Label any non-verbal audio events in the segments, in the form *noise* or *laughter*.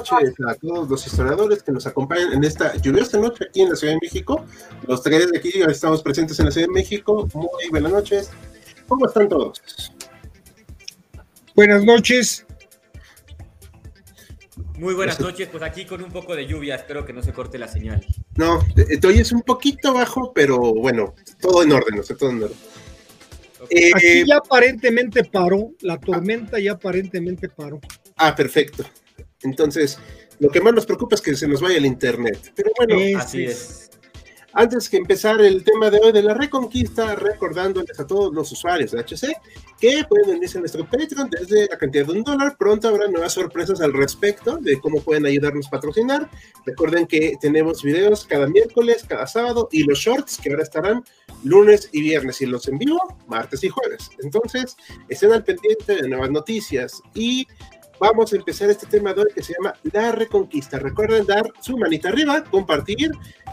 Noches a todos los historiadores que nos acompañan en esta lluviosa noche aquí en la Ciudad de México. Los tres de aquí estamos presentes en la Ciudad de México. Muy buenas noches. ¿Cómo están todos? Buenas noches. Muy buenas noches, pues aquí con un poco de lluvia, espero que no se corte la señal. No, te oyes un poquito bajo, pero bueno, todo en orden, o sea, todo en orden. Aquí eh, ya aparentemente paró, la tormenta ya aparentemente paró. Ah, perfecto. Entonces, lo que más nos preocupa es que se nos vaya el internet. Pero bueno, así es. Antes que empezar el tema de hoy de la reconquista, recordándoles a todos los usuarios de HC que pueden unirse a nuestro Patreon desde la cantidad de un dólar. Pronto habrá nuevas sorpresas al respecto de cómo pueden ayudarnos a patrocinar. Recuerden que tenemos videos cada miércoles, cada sábado y los shorts que ahora estarán lunes y viernes y los en vivo martes y jueves. Entonces, estén al pendiente de nuevas noticias y vamos a empezar este tema de hoy que se llama La Reconquista. Recuerden dar su manita arriba, compartir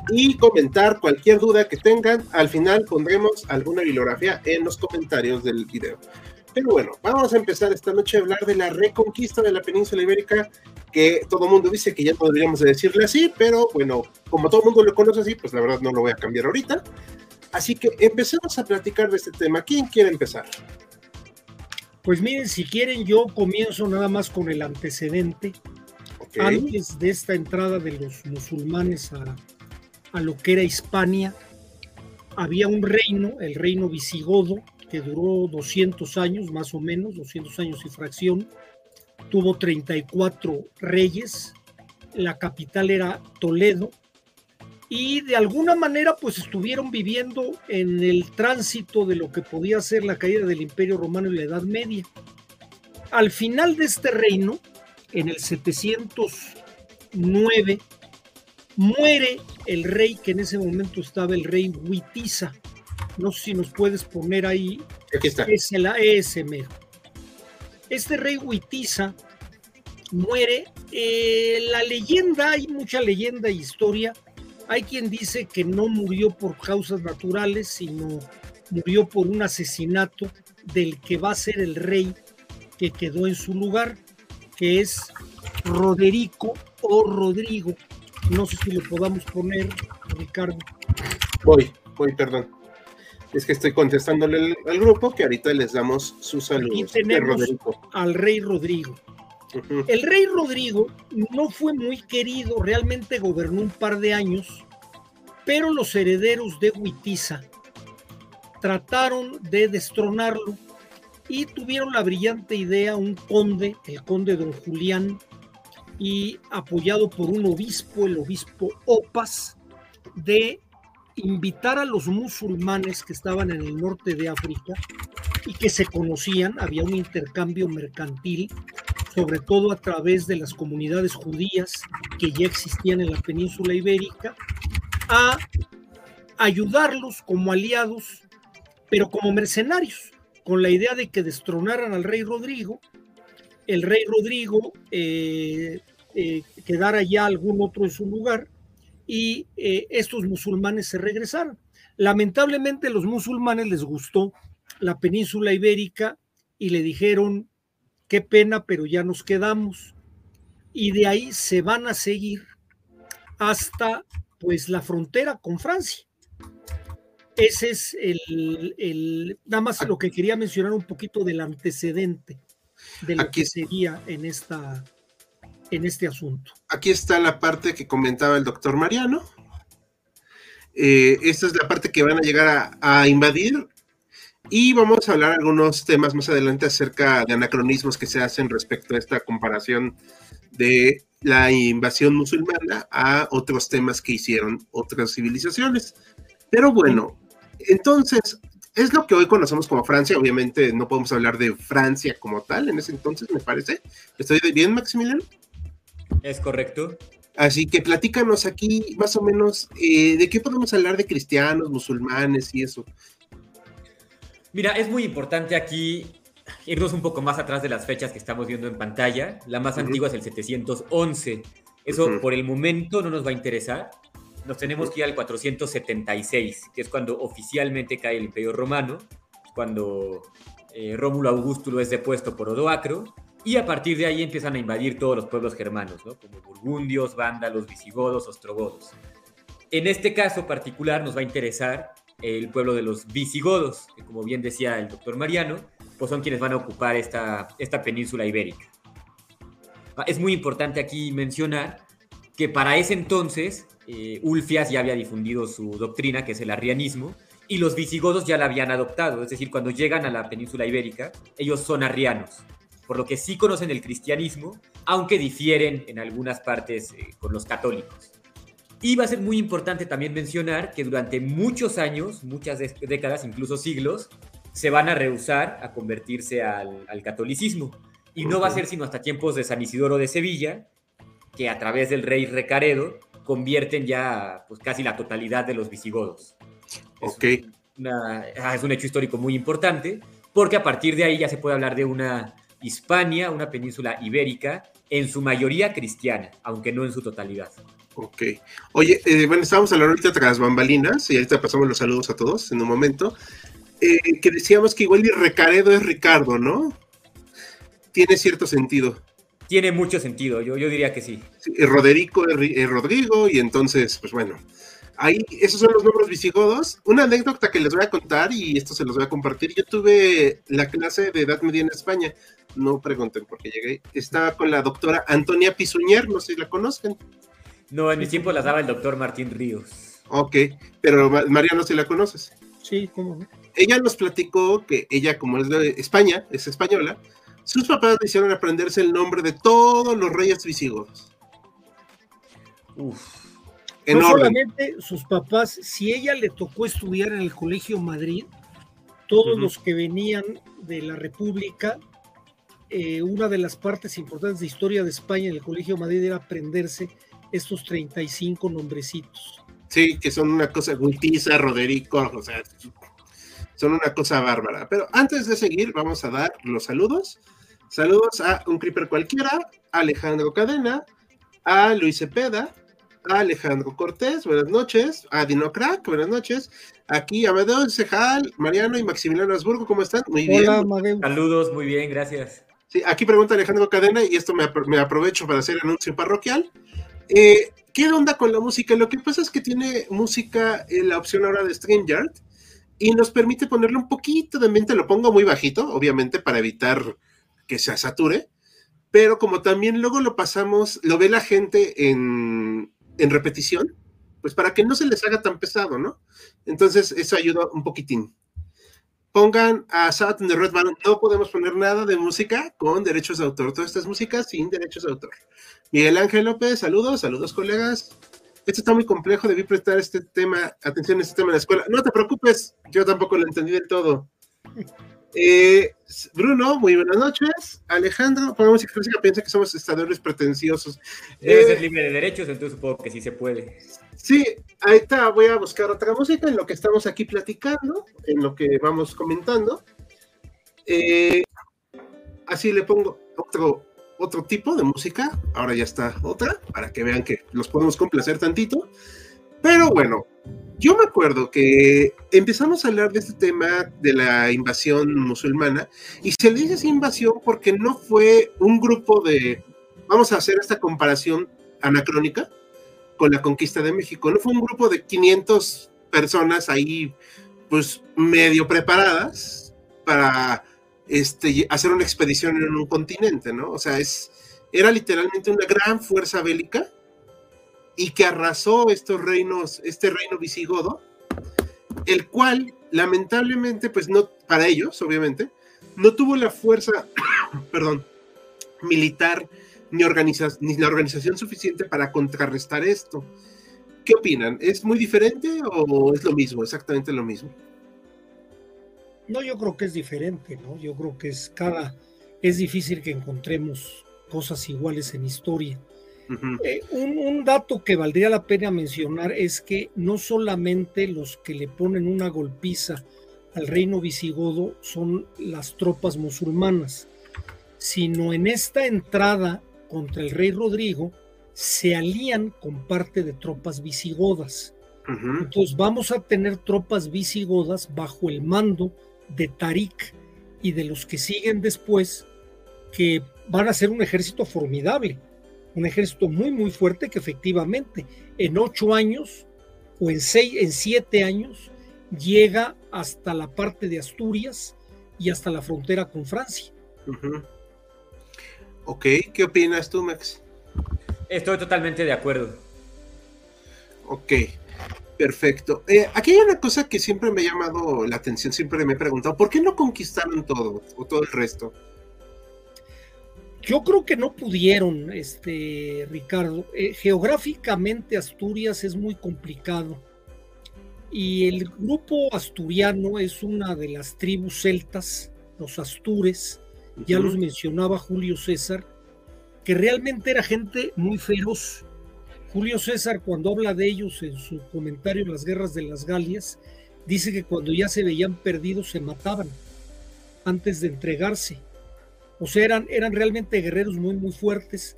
y comentar cualquier duda que tengan. Al final pondremos alguna bibliografía en los comentarios del video. Pero bueno, vamos a empezar esta noche a hablar de la reconquista de la península ibérica, que todo el mundo dice que ya de decirle así, pero bueno, como todo el mundo lo conoce así, pues la verdad no lo voy a cambiar ahorita. Así que empecemos a platicar de este tema. ¿Quién quiere empezar? Pues miren, si quieren, yo comienzo nada más con el antecedente. Antes de esta entrada de los musulmanes a, a lo que era Hispania, había un reino, el reino visigodo, que duró 200 años, más o menos, 200 años y fracción. Tuvo 34 reyes. La capital era Toledo y de alguna manera pues estuvieron viviendo en el tránsito de lo que podía ser la caída del Imperio Romano y la Edad Media. Al final de este reino, en el 709, muere el rey que en ese momento estaba el rey Huitiza. No sé si nos puedes poner ahí. Aquí está. Es el ASM. Este rey Huitiza muere. Eh, la leyenda, hay mucha leyenda e historia hay quien dice que no murió por causas naturales, sino murió por un asesinato del que va a ser el rey que quedó en su lugar, que es Roderico o Rodrigo. No sé si lo podamos poner, Ricardo. Voy, voy, perdón. Es que estoy contestándole al, grupo que ahorita les damos sus saludos. Aquí tenemos al rey Rodrigo. *laughs* El rey Rodrigo no fue muy querido, realmente gobernó un par de años, pero los herederos de Huitiza trataron de destronarlo y tuvieron la brillante idea, un conde, el conde don Julián, y apoyado por un obispo, el obispo Opas, de invitar a los musulmanes que estaban en el norte de África y que se conocían, había un intercambio mercantil sobre todo a través de las comunidades judías que ya existían en la península ibérica, a ayudarlos como aliados, pero como mercenarios, con la idea de que destronaran al rey Rodrigo, el rey Rodrigo eh, eh, quedara ya algún otro en su lugar y eh, estos musulmanes se regresaron. Lamentablemente los musulmanes les gustó la península ibérica y le dijeron, qué pena, pero ya nos quedamos. Y de ahí se van a seguir hasta pues la frontera con Francia. Ese es el, nada más lo que quería mencionar un poquito del antecedente de lo que sería en esta en este asunto. Aquí está la parte que comentaba el doctor Mariano. Eh, esta es la parte que van a llegar a invadir y vamos a hablar algunos temas más adelante acerca de anacronismos que se hacen respecto a esta comparación de la invasión musulmana a otros temas que hicieron otras civilizaciones. Pero bueno, entonces, es lo que hoy conocemos como Francia. Obviamente no podemos hablar de Francia como tal en ese entonces, me parece. ¿Estoy bien, Maximiliano? Es correcto. Así que platícanos aquí más o menos eh, de qué podemos hablar de cristianos, musulmanes y eso. Mira, es muy importante aquí irnos un poco más atrás de las fechas que estamos viendo en pantalla. La más antigua es el 711. Eso por el momento no nos va a interesar. Nos tenemos que ir al 476, que es cuando oficialmente cae el Imperio Romano, cuando eh, Rómulo Augusto es depuesto por Odoacro y a partir de ahí empiezan a invadir todos los pueblos germanos, ¿no? como burgundios, vándalos, visigodos, ostrogodos. En este caso particular nos va a interesar el pueblo de los visigodos, que como bien decía el doctor Mariano, pues son quienes van a ocupar esta, esta península ibérica. Ah, es muy importante aquí mencionar que para ese entonces eh, Ulfias ya había difundido su doctrina, que es el arrianismo, y los visigodos ya la habían adoptado, es decir, cuando llegan a la península ibérica, ellos son arrianos por lo que sí conocen el cristianismo, aunque difieren en algunas partes eh, con los católicos. Y va a ser muy importante también mencionar que durante muchos años, muchas décadas, incluso siglos, se van a rehusar a convertirse al, catolicismo. Y no va a ser sino hasta tiempos de San Isidoro de Sevilla, que a través del rey Recaredo convierten ya pues, casi la totalidad de los visigodos. Ok. Ah, es un hecho histórico muy importante, porque a partir de ahí ya se puede hablar de una Hispania, una península ibérica, en su mayoría cristiana, aunque no en su totalidad. Ok. Oye, eh, bueno, estábamos hablando ahorita tras bambalinas, y ahorita pasamos los saludos a todos en un momento, eh, que decíamos que igual y Recaredo es Ricardo, ¿no? Tiene cierto sentido. Tiene mucho sentido, yo, yo diría que sí. sí Roderico es Rodrigo, y entonces, pues bueno, Ahí, esos son los nombres visigodos. Una anécdota que les voy a contar y esto se los voy a compartir. Yo tuve la clase de Edad Media en España. No pregunten por qué llegué. Estaba con la doctora Antonia Pisuñer, no sé si la conozcan. No, en mi tiempo la daba el doctor Martín Ríos. Ok, pero María no si la conoces. Sí, ¿cómo? Ella nos platicó que ella, como es de España, es española, sus papás le hicieron aprenderse el nombre de todos los reyes visigodos. Uf no solamente sus papás, si ella le tocó estudiar en el Colegio Madrid, todos los que venían de la República, eh, una de las partes importantes de historia de España en el Colegio Madrid era aprenderse estos 35 nombrecitos. Sí, que son una cosa, Gultiza, Roderico, o sea, son una cosa bárbara. Pero antes de seguir, vamos a dar los saludos. Saludos a un creeper cualquiera, a Alejandro Cadena, a Luis Cepeda, Alejandro Cortés, buenas noches, a Dino Crack, buenas noches, aquí Amadeo Cejal, Mariano y Maximiliano Asburgo, ¿cómo están? Muy Hola, bien. Saludos, muy bien, gracias. Sí, aquí pregunta Alejandro Cadena y esto me, aprovecho para hacer anuncio parroquial. Eh, ¿Qué onda con la música? Lo que pasa es que tiene música en la opción ahora de StreamYard y nos permite ponerle un poquito de mente, lo pongo muy bajito, obviamente para evitar que se sature, pero como también luego lo pasamos, lo ve la gente en, en repetición, pues para que no se les haga tan pesado, ¿no? Entonces, eso ayuda un poquitín. Pongan a Saturn de Red Band, no podemos poner nada de música con derechos de autor. Todas estas músicas sin derechos de autor. Miguel Ángel López, saludos, saludos colegas. Esto está muy complejo, debí prestar este tema, atención a este tema en la escuela. No te preocupes, yo tampoco lo entendí del todo. Eh, Bruno, muy buenas noches. Alejandro, por música clásica piensa que somos estadores pretenciosos. Debe ser eh, libre de derechos, entonces supongo que sí se puede. Sí, ahí está, voy a buscar otra música en lo que estamos aquí platicando, en lo que vamos comentando. Eh, así le pongo otro, otro tipo de música, ahora ya está otra, para que vean que los podemos complacer tantito. Pero bueno, yo me acuerdo que empezamos a hablar de este tema de la invasión musulmana y se le dice esa invasión porque no fue un grupo de, vamos a hacer esta comparación anacrónica con la conquista de México, no fue un grupo de 500 personas ahí pues medio preparadas para este, hacer una expedición en un continente, ¿no? O sea, es, era literalmente una gran fuerza bélica y que arrasó estos reinos, este reino visigodo, el cual lamentablemente, pues no, para ellos, obviamente, no tuvo la fuerza, *coughs* perdón, militar ni, ni la organización suficiente para contrarrestar esto. ¿Qué opinan? ¿Es muy diferente o es lo mismo, exactamente lo mismo? No, yo creo que es diferente, ¿no? Yo creo que es cada, es difícil que encontremos cosas iguales en historia. Eh, un, dato que valdría la pena mencionar es que no solamente los que le ponen una golpiza al reino visigodo son las tropas musulmanas, sino en esta entrada contra el rey Rodrigo se alían con parte de tropas visigodas. Entonces vamos a tener tropas visigodas bajo el mando de Tarik y de los que siguen después, que van a ser un ejército formidable, un ejército muy, muy fuerte que efectivamente en ocho años o en, seis, en siete años llega hasta la parte de Asturias y hasta la frontera con Francia. Ok, ¿qué opinas tú, Max? Estoy totalmente de acuerdo. Ok. Perfecto. Eh, aquí hay una cosa que siempre me ha llamado la atención, siempre me he preguntado, ¿por qué no conquistaron todo o todo el resto? Yo creo que no pudieron, este Ricardo. Eh, geográficamente Asturias es muy complicado y el grupo asturiano es una de las tribus celtas, los astures, ya los mencionaba Julio César, que realmente era gente muy feroz Julio César, cuando habla de ellos en su comentario en las guerras de las Galias, dice que cuando ya se veían perdidos se mataban antes de entregarse. O sea, eran, eran realmente guerreros muy, muy fuertes.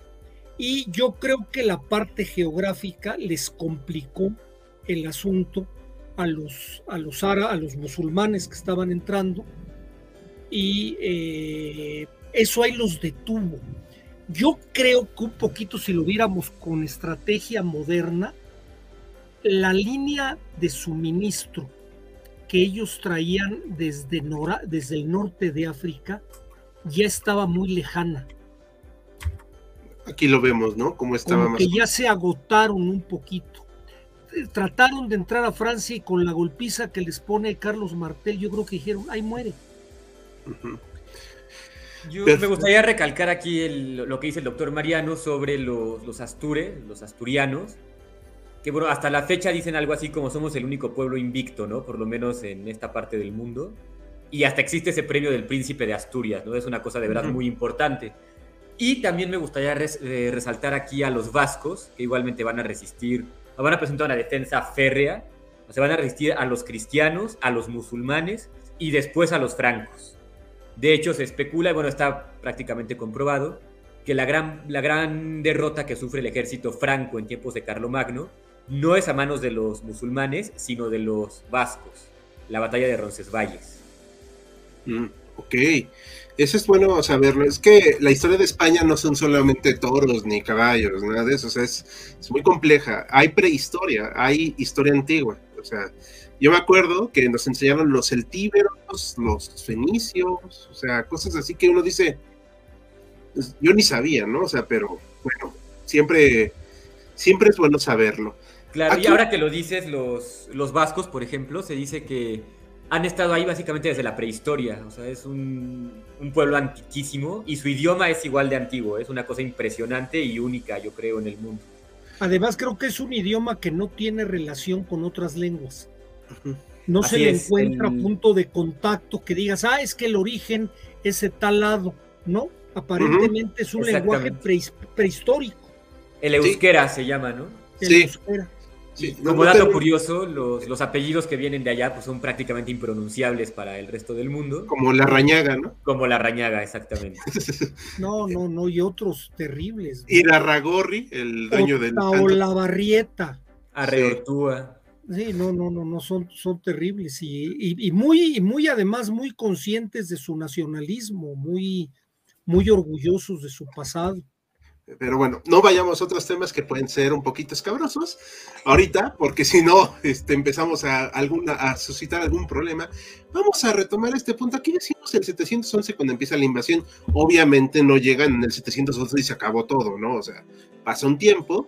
Y yo creo que la parte geográfica les complicó el asunto a los, a los, a los musulmanes que estaban entrando. Y eh, eso ahí los detuvo. Yo creo que un poquito si lo viéramos con estrategia moderna, la línea de suministro que ellos traían desde, desde el norte de África ya estaba muy lejana. Aquí lo vemos, ¿no? Como estaba Como que ya se agotaron un poquito. Eh, trataron de entrar a Francia y con la golpiza que les pone Carlos Martel, yo creo que dijeron, ahí muere. Yo me gustaría recalcar aquí lo que dice el doctor Mariano sobre los, astures, los asturianos, que bueno, hasta la fecha dicen algo así como somos el único pueblo invicto, ¿no? Por lo menos en esta parte del mundo. Y hasta existe ese premio del príncipe de Asturias, ¿no? Es una cosa de verdad muy importante. Y también me gustaría eh, resaltar aquí a los vascos, que igualmente van a resistir, van a presentar una defensa férrea, o sea, van a resistir a los cristianos, a los musulmanes y después a los francos. De hecho, se especula, y bueno, está prácticamente comprobado, que la gran, la gran derrota que sufre el ejército franco en tiempos de Carlomagno no es a manos de los musulmanes, sino de los vascos, la batalla de Roncesvalles. Mm, ok, eso es bueno saberlo. Es que la historia de España no son solamente toros ni caballos, nada de eso, o sea, es, es muy compleja. Hay prehistoria, hay historia antigua, o sea, yo me acuerdo que nos enseñaron los celtíberos, los fenicios, o sea, cosas así que uno dice, pues, yo ni sabía, ¿no? O sea, pero bueno, siempre, siempre es bueno saberlo. Claro, y ahora que lo dices, los, los vascos, por ejemplo, se dice que han estado ahí básicamente desde la prehistoria, o sea, es un, un, pueblo antiquísimo y su idioma es igual de antiguo, es una cosa impresionante y única, yo creo, en el mundo. Además, creo que es un idioma que no tiene relación con otras lenguas. No se le encuentra punto de contacto que digas, ah, es que el origen es de tal lado. No, aparentemente es un lenguaje prehistórico. El euskera se llama, ¿no? sí. Como dato curioso, los, los, apellidos que vienen de allá pues, son prácticamente impronunciables para el resto del mundo. Como la rañaga, ¿no? Como la rañaga, exactamente. *laughs* no, no, no, y otros terribles. Y la Ragorri, el dueño del. O la Barrieta. Arreortúa. Sí, no, no, no, no, son, son terribles y, muy, muy además muy conscientes de su nacionalismo, muy, muy orgullosos de su pasado. Pero bueno, no vayamos a otros temas que pueden ser un poquito escabrosos ahorita, porque si no este, empezamos a, alguna, a suscitar algún problema. Vamos a retomar este punto. Aquí decimos el 711 cuando empieza la invasión. Obviamente no llegan en el 711 y se acabó todo, ¿no? O sea, pasa un tiempo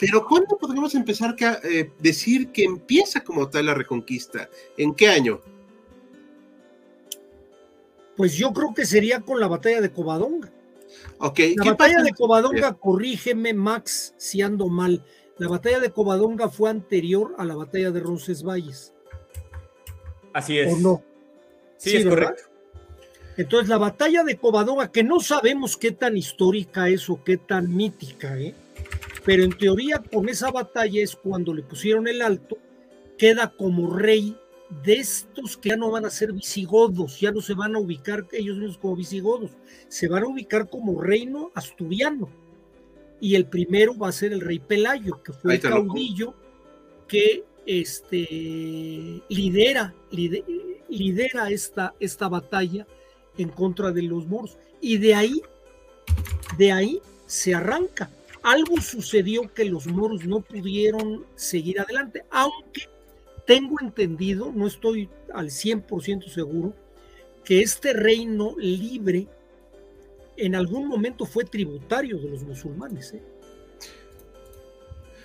pero ¿cuándo podríamos empezar a eh, decir que empieza como tal la reconquista? ¿En qué año? Pues yo creo que sería con la batalla de Covadonga. Ok. La batalla de Covadonga, corrígeme Max si ando mal, La batalla de Covadonga fue anterior a la batalla de Roncesvalles. Así es. ¿O no? Sí, es correcto. Entonces, la batalla de Covadonga, que no sabemos qué tan histórica es o qué tan mítica, ¿eh? Pero en teoría con esa batalla es cuando le pusieron el alto, queda como rey de estos que ya no van a ser visigodos, ya no se van a ubicar ellos mismos como visigodos, se van a ubicar como reino asturiano. Y el primero va a ser el rey Pelayo, que fue el caudillo que este, lidera, lidera, esta, esta batalla en contra de los moros. Y de ahí, de ahí se arranca. Algo sucedió que los moros no pudieron seguir adelante, aunque tengo entendido, no estoy al 100% seguro, que este reino libre en algún momento fue tributario de los musulmanes, ¿eh?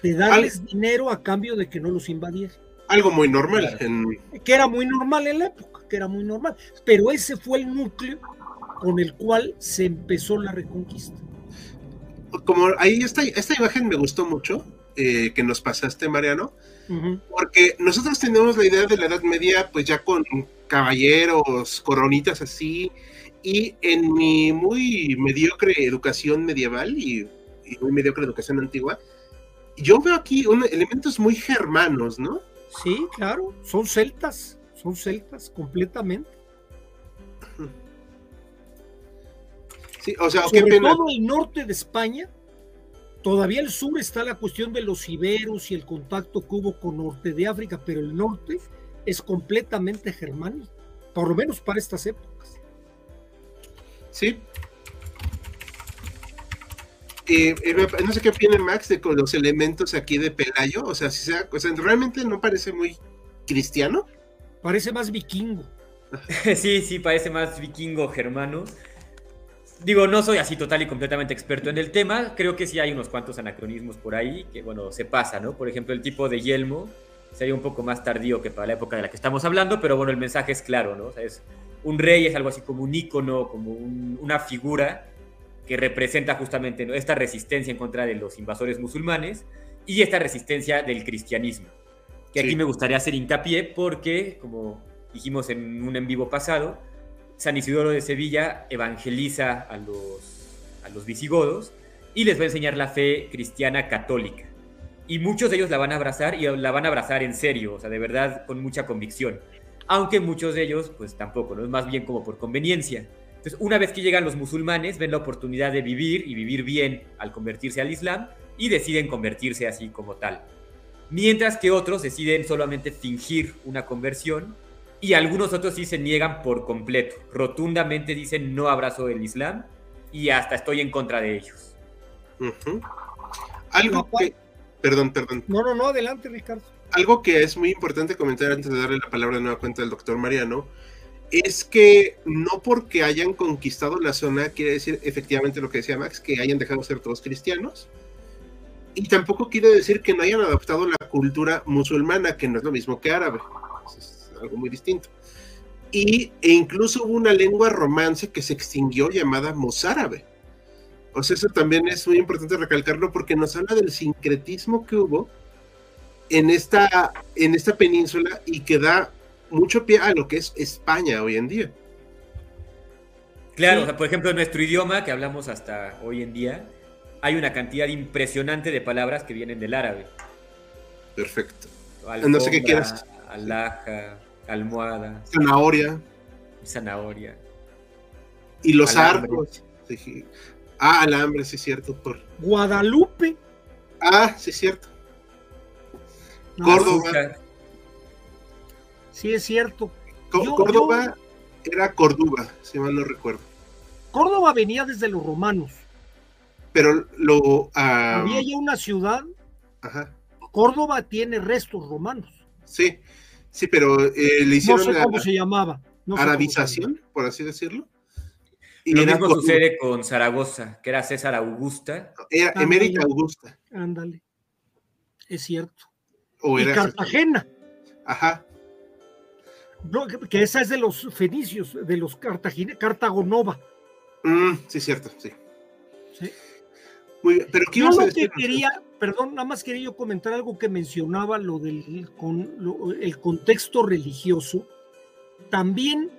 de darles dinero a cambio de que no los invadieran. Algo muy normal. Que era muy normal en la época, que era muy normal. Pero ese fue el núcleo con el cual se empezó la reconquista. Como ahí esta, esta imagen me gustó mucho, eh, que nos pasaste, Mariano, porque nosotros tenemos la idea de la Edad Media, pues ya con caballeros, coronitas así, y en mi muy mediocre educación medieval y, muy mediocre educación antigua, yo veo aquí elementos muy germanos, ¿no? Sí, claro, son celtas, son celtas completamente. Sí, o sea, Sobre todo el norte de España Todavía el sur está la cuestión de los iberos y el contacto que hubo con norte de África, pero el norte es completamente germánico, por lo menos para estas épocas. Sí. Eh, eh, no sé qué opina Max de con los elementos aquí de Pelayo, o sea, si sea, o sea, realmente no parece muy cristiano. Parece más vikingo. *laughs* sí, sí, parece más vikingo germano. Digo, no soy así total y completamente experto en el tema. Creo que sí hay unos cuantos anacronismos por ahí que, bueno, se pasa, ¿no? Por ejemplo, el tipo de yelmo sería un poco más tardío que para la época de la que estamos hablando, pero bueno, el mensaje es claro, ¿no? O sea, es un rey es algo así como un ícono, como una figura que representa justamente esta resistencia en contra de los invasores musulmanes y esta resistencia del cristianismo. Que aquí me gustaría hacer hincapié porque, como dijimos en un en vivo pasado, San Isidoro de Sevilla evangeliza a los, a los visigodos y les va a enseñar la fe cristiana católica. Y muchos de ellos la van a abrazar y la van a abrazar en serio, o sea, de verdad, con mucha convicción. Aunque muchos de ellos, pues tampoco, ¿no? Es más bien como por conveniencia. Entonces, una vez que llegan los musulmanes, ven la oportunidad de vivir y vivir bien al convertirse al Islam y deciden convertirse así como tal. Mientras que otros deciden solamente fingir una conversión y algunos otros sí se niegan por completo. Rotundamente dicen no abrazo el Islam y hasta estoy en contra de ellos. Algo que... Perdón, perdón. No, no, no, adelante Ricardo. Algo que es muy importante comentar antes de darle la palabra de nueva cuenta al doctor Mariano, es que no porque hayan conquistado la zona quiere decir efectivamente lo que decía Max, que hayan dejado de ser todos cristianos. Y tampoco quiere decir que no hayan adoptado la cultura musulmana, que no es lo mismo que árabe algo muy distinto. Y, e incluso hubo una lengua romance que se extinguió llamada mozárabe. O sea, eso también es muy importante recalcarlo porque nos habla del sincretismo que hubo en esta, en esta península y que da mucho pie a lo que es España hoy en día. Claro, por ejemplo, en nuestro idioma que hablamos hasta hoy en día, hay una cantidad impresionante de palabras que vienen del árabe. Perfecto. no sé qué quieras. Alhaja, almohada. Zanahoria. Zanahoria. Y los arcos. Ah, alambre, sí es cierto. Por... Guadalupe. Ah, sí es cierto. Córdoba. Sí es cierto. Córdoba era Córdoba, si mal no recuerdo. Córdoba venía desde los romanos. Pero lo... Había ya una ciudad. Ajá. Córdoba tiene restos romanos. Sí, Sí, pero eh, le hicieron. No sé cómo se llamaba. arabización, por así decirlo. Y Lo mismo sucede con Zaragoza, que era César Augusta. Era Emérita Augusta. Ándale. Es cierto. y Cartagena. Ajá. que, esa es de los fenicios, de los Cartagena, Cartagonova. Mm, sí, cierto, sí. sí. Pero yo lo que quería, perdón, nada más quería yo comentar algo que mencionaba lo del con, el contexto religioso. También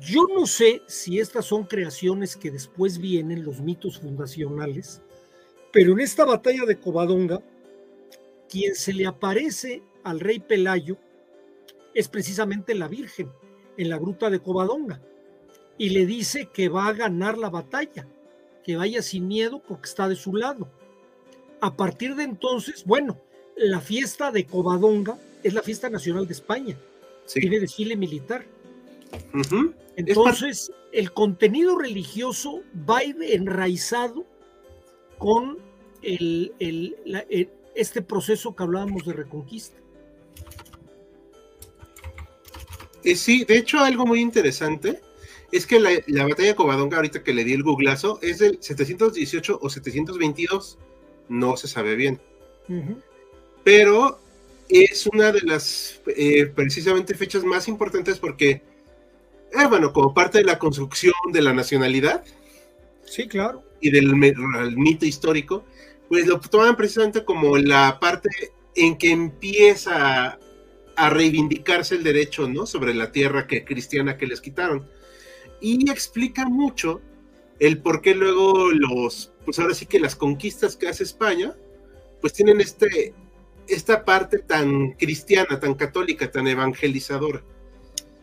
yo no sé si estas son creaciones que después vienen, los mitos fundacionales, pero en esta batalla de Covadonga, quien se le aparece al rey Pelayo es precisamente la Virgen en la gruta de Covadonga y le dice que va a ganar la batalla, que vaya sin miedo porque está de su lado. A partir de entonces, bueno, la fiesta de Covadonga es la fiesta nacional de España, tiene desfile militar. Entonces, el contenido religioso va enraizado con el, este proceso que hablábamos de reconquista. Eh, sí, de hecho, algo muy interesante es que la, batalla de Covadonga, ahorita que le di el googlazo, es del 718 o 722, no se sabe bien. Pero es una de las eh, precisamente fechas más importantes porque, eh, bueno, como parte de la construcción de la nacionalidad. Sí, claro. Y del mito histórico, pues lo toman precisamente como la parte en que empieza a reivindicarse el derecho, ¿no? Sobre la tierra que, cristiana que les quitaron. Y explica mucho el por qué luego los, pues ahora sí que las conquistas que hace España, pues tienen este, esta parte tan cristiana, tan católica, tan evangelizadora.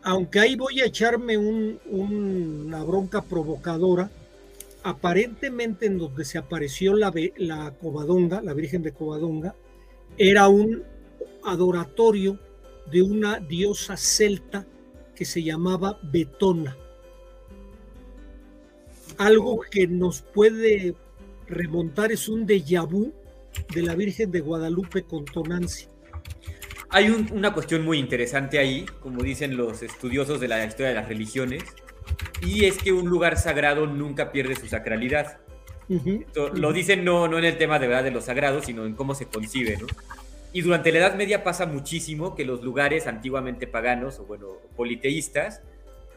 Aunque ahí voy a echarme una bronca provocadora, aparentemente en donde se apareció la, la Covadonga, la Virgen de Covadonga, era un adoratorio de una diosa celta que se llamaba Betona. Algo que nos puede remontar es un déjà vu de la Virgen de Guadalupe con Tonanzi. Hay una cuestión muy interesante ahí, como dicen los estudiosos de la historia de las religiones, y es que un lugar sagrado nunca pierde su sacralidad. Lo dicen no, no en el tema de verdad de lo sagrado, sino en cómo se concibe, ¿no? Y durante la Edad Media pasa muchísimo que los lugares antiguamente paganos o bueno, politeístas,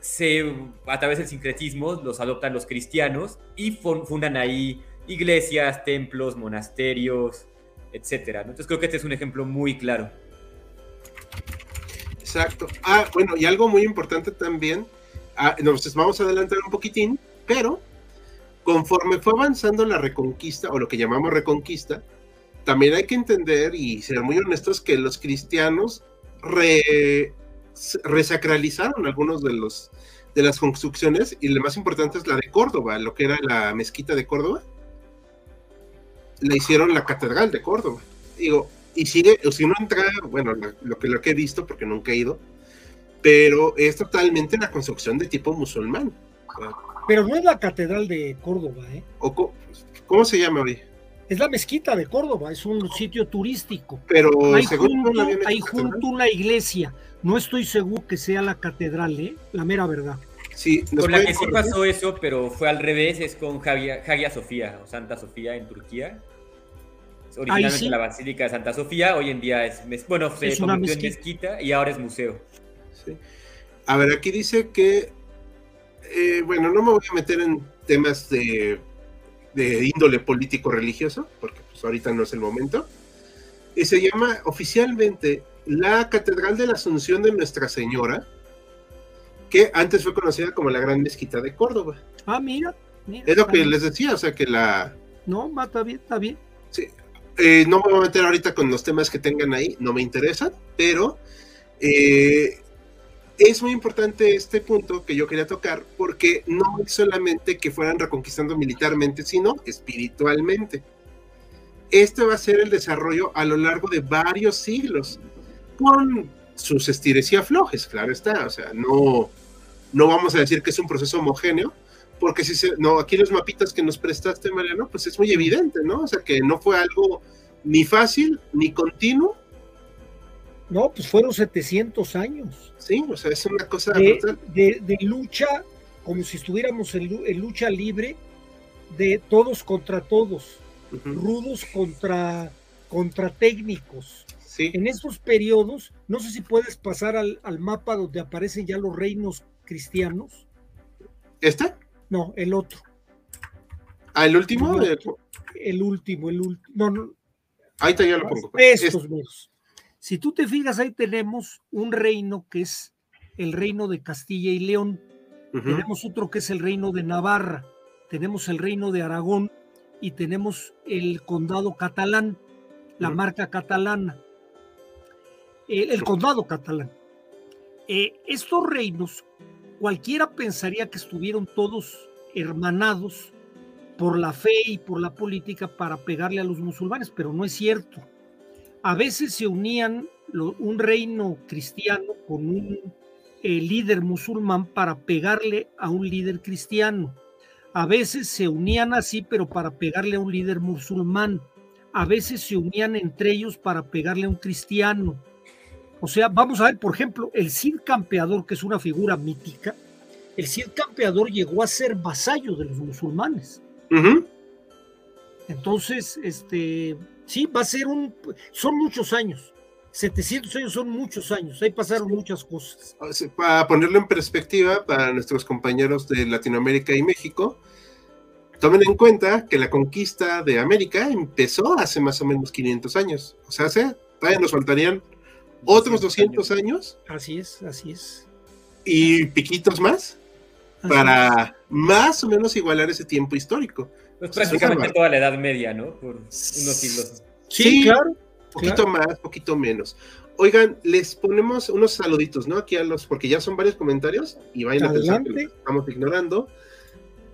se, a través del sincretismo los adoptan los cristianos y fundan ahí iglesias, templos, monasterios, etcétera. Entonces creo que este es un ejemplo muy claro. Exacto. Ah, bueno, y algo muy importante también, ah, nos vamos a adelantar un poquitín, pero conforme fue avanzando la reconquista, o lo que llamamos reconquista, también hay que entender y ser muy honestos que los cristianos resacralizaron algunos de los de las construcciones y lo más importante es la de Córdoba, lo que era la mezquita de Córdoba. Le hicieron la catedral de Córdoba. Digo, y sigue, si no entra, bueno, lo, que, lo que he visto, porque nunca he ido, pero es totalmente la construcción de tipo musulmán. Pero no es la catedral de Córdoba, ¿eh? ¿Cómo se llama hoy? Es la mezquita de Córdoba, es un sitio turístico. Pero hay junto, hay junto una iglesia. No estoy seguro que sea la catedral, ¿eh? la mera verdad. Sí, con la que sí pasó eso, pero fue al revés, es con Hagia, Sofía o Santa Sofía en Turquía. Originalmente la Basílica de Santa Sofía, hoy en día es, bueno, se convirtió en mezquita y ahora es museo. Sí. A ver, aquí dice que, eh, bueno, no me voy a meter en temas de de índole político-religioso, porque pues ahorita no es el momento, y se llama oficialmente la Catedral de la Asunción de Nuestra Señora, que antes fue conocida como la Gran Mezquita de Córdoba. Ah, mira. es lo que les decía, o sea que la... No, va, está bien, está bien. Sí. Eh, no me voy a meter ahorita con los temas que tengan ahí, no me interesan, pero eh, es muy importante este punto que yo quería tocar porque no es solamente que fueran reconquistando militarmente, sino espiritualmente. Este va a ser el desarrollo a lo largo de varios siglos, con sus estires y aflojes, claro está. O sea, no, no vamos a decir que es un proceso homogéneo, porque si se, no, aquí los mapitas que nos prestaste, Mariano, pues es muy evidente, ¿no? O sea, que no fue algo ni fácil ni continuo, no, pues fueron 700 años. Sí, o sea, es una cosa de, lucha, como si estuviéramos en, lucha libre, de todos contra todos, rudos contra, contra técnicos. Sí. En esos periodos, no sé si puedes pasar al, mapa donde aparecen ya los reinos cristianos. ¿Este? No, el otro. ¿Ah, el último? El, último, el último. No, no. Ahí te ya lo pongo. Estos mismos. Si tú te fijas, ahí tenemos un reino que es el reino de Castilla y León. Tenemos otro que es el reino de Navarra. Tenemos el reino de Aragón y tenemos el condado catalán, la marca catalana. El, condado catalán. Eh, estos reinos, cualquiera pensaría que estuvieron todos hermanados por la fe y por la política para pegarle a los musulmanes, pero no es cierto. A veces se unían un reino cristiano con un eh, líder musulmán para pegarle a un líder cristiano. A veces se unían así, pero para pegarle a un líder musulmán. A veces se unían entre ellos para pegarle a un cristiano. O sea, vamos a ver, por ejemplo, el Cid Campeador, que es una figura mítica, el Cid Campeador llegó a ser vasallo de los musulmanes. Entonces, este, sí, va a ser un, son muchos años. 700 años son muchos años, ahí pasaron muchas cosas. Para ponerlo en perspectiva para nuestros compañeros de Latinoamérica y México, tomen en cuenta que la conquista de América empezó hace más o menos 500 años. O sea, todavía nos faltarían otros 200 años. Así es, así es. Y piquitos más para más o menos igualar ese tiempo histórico. Pues prácticamente toda la Edad Media, ¿no? Por unos siglos. Sí, claro. Poquito más, poquito menos. Oigan, les ponemos unos saluditos, ¿no? Aquí a los, porque ya son varios comentarios y vayan a pensar que estamos ignorando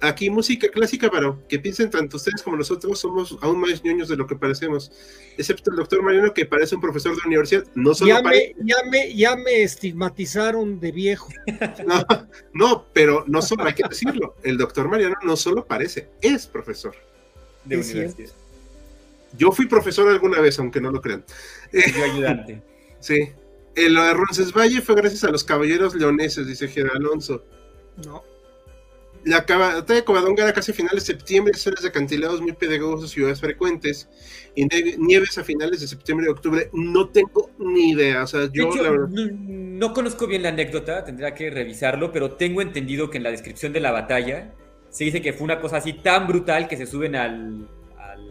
aquí música clásica, pero que piensen tanto ustedes como nosotros somos aún más ñoños de lo que parecemos, excepto el doctor Mariano que parece un profesor de universidad, no solo ya me, ya me, ya me estigmatizaron de viejo. *laughs* No, no, pero no solo hay que decirlo, el doctor Mariano no solo parece, es profesor de universidad. Yo fui profesor alguna vez, aunque no lo crean. Yo ayudante. *laughs* sí. El de Roncesvalles fue gracias a los caballeros leoneses, dice Gerard Alonso. No. La batalla de Covadonga era casi a finales de septiembre, zonas de acantilados muy pedregosos, ciudades frecuentes, y nieves a finales de septiembre y octubre. No tengo ni idea. O sea, yo no, conozco bien la anécdota, tendría que revisarlo, pero tengo entendido que en la descripción de la batalla se dice que fue una cosa así tan brutal que se suben al,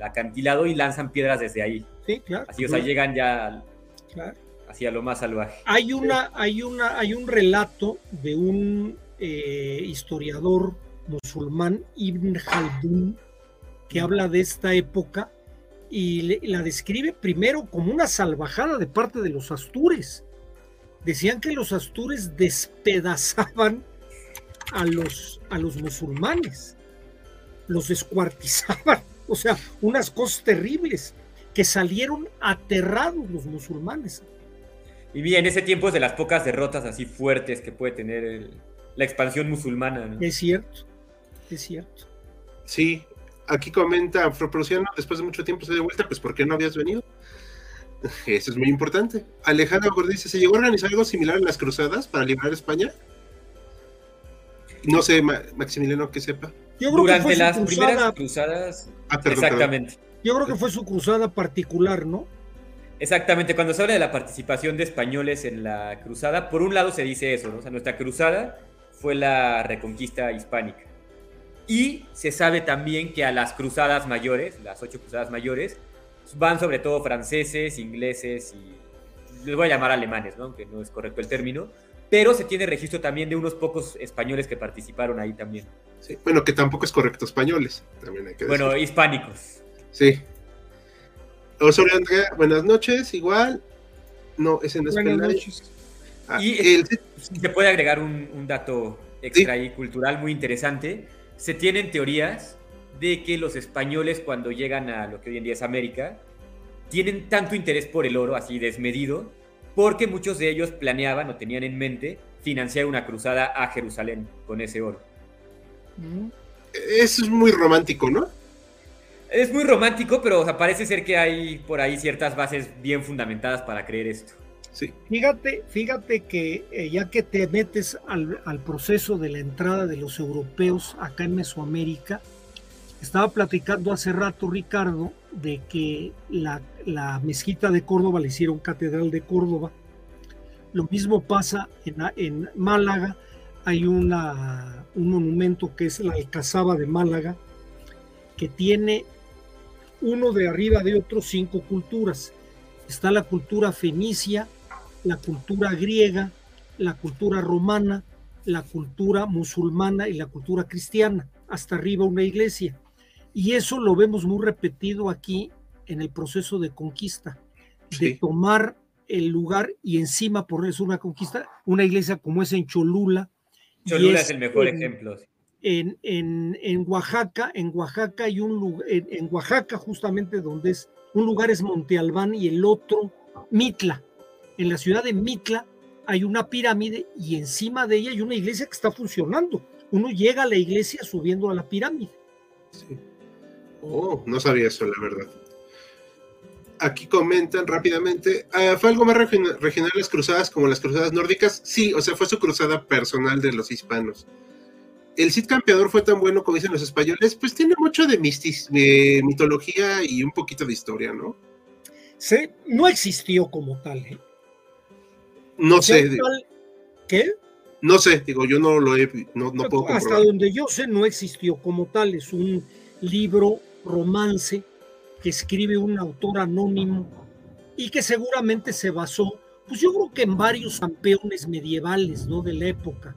acantilado y lanzan piedras desde ahí. Sí, claro. Así, o sea, llegan ya hacia lo más salvaje. Hay una, hay una, hay un relato de un eh, historiador musulmán Ibn Khaldun, que habla de esta época y la describe primero como una salvajada de parte de los astures. Decían que los astures despedazaban a los, a los musulmanes, los descuartizaban, *laughs* o sea, unas cosas terribles que salieron aterrados los musulmanes. Y bien, ese tiempo es de las pocas derrotas así fuertes que puede tener la expansión musulmana. Es cierto, es cierto. Sí, aquí comenta Afroprusiano, después de mucho tiempo se de vuelta, pues ¿por qué no habías venido? *laughs* Eso es muy importante. Alejandro dice, ¿se llegó a organizar algo similar en las cruzadas para liberar España? No sé, Maximiliano, que sepa. Durante las primeras cruzadas, ah, exactamente. Yo creo que fue su cruzada particular, ¿no? Exactamente, cuando se habla de la participación de españoles en la cruzada, por un lado se dice eso, ¿no? O sea, nuestra cruzada fue la reconquista hispánica. Y se sabe también que a las cruzadas mayores, las ocho cruzadas mayores, van sobre todo franceses, ingleses y les voy a llamar alemanes, ¿no? aunque no es correcto el término, pero se tiene registro también de unos pocos españoles que participaron ahí también. Sí, bueno, que tampoco es correcto españoles, también hay que Bueno, hispánicos. Sí. Osorio Andrea, buenas noches, igual. No, es en español. Buenas noches. Ah, y se puede agregar un, dato extra y cultural muy interesante. Se tienen teorías de que los españoles cuando llegan a lo que hoy en día es América, tienen tanto interés por el oro, así desmedido, porque muchos de ellos planeaban o tenían en mente financiar una cruzada a Jerusalén con ese oro. Eso es muy romántico, ¿no? Es muy romántico, pero parece ser que hay por ahí ciertas bases bien fundamentadas para creer esto. Fíjate, fíjate que eh, ya que te metes al, proceso de la entrada de los europeos acá en Mesoamérica, estaba platicando hace rato Ricardo de que la, mezquita de Córdoba le hicieron catedral de Córdoba. Lo mismo pasa en, Málaga, hay una, un monumento que es la Alcazaba de Málaga, que tiene uno de arriba de otro cinco culturas. Está la cultura fenicia, la cultura griega, la cultura romana, la cultura musulmana y la cultura cristiana. Hasta arriba una iglesia. Y eso lo vemos muy repetido aquí en el proceso de conquista, de tomar el lugar y encima ponerse una conquista, una iglesia como es en Cholula. Cholula es, el mejor ejemplo. En, en, en, Oaxaca, en Oaxaca hay un lugar, en, Oaxaca justamente donde es, un lugar es Monte Albán y el otro Mitla. En la ciudad de Mitla hay una pirámide y encima de ella hay una iglesia que está funcionando. Uno llega a la iglesia subiendo a la pirámide. Sí. Oh, no sabía eso, la verdad aquí comentan rápidamente, ah, ¿fue algo más regional las cruzadas como las cruzadas nórdicas? Sí, o sea, fue su cruzada personal de los hispanos. El Cid Campeador fue tan bueno como dicen los españoles, pues tiene mucho de, de mitología y un poquito de historia, ¿no? Sí, no existió como tal. ¿eh? No sé. ¿Qué? No sé, digo, yo no lo he, no, no puedo comprobar. Hasta donde yo sé, no existió como tal. Es un libro romance que escribe un autor anónimo y que seguramente se basó, pues yo creo que en varios campeones medievales, ¿no? De la época.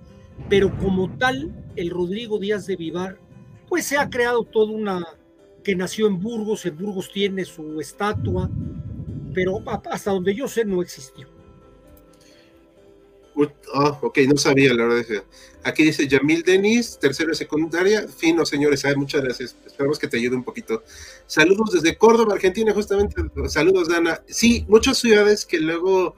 Pero como tal, el Rodrigo Díaz de Vivar, pues se ha creado toda una, que nació en Burgos, en Burgos tiene su estatua, pero hasta donde yo sé no existió. Oh, ok, no sabía la verdad. Aquí dice Yamil Denis, tercero de secundaria. Fino, señores, muchas gracias. Esperamos que te ayude un poquito. Saludos desde Córdoba, Argentina, justamente. Saludos, Dana. Sí, muchas ciudades que luego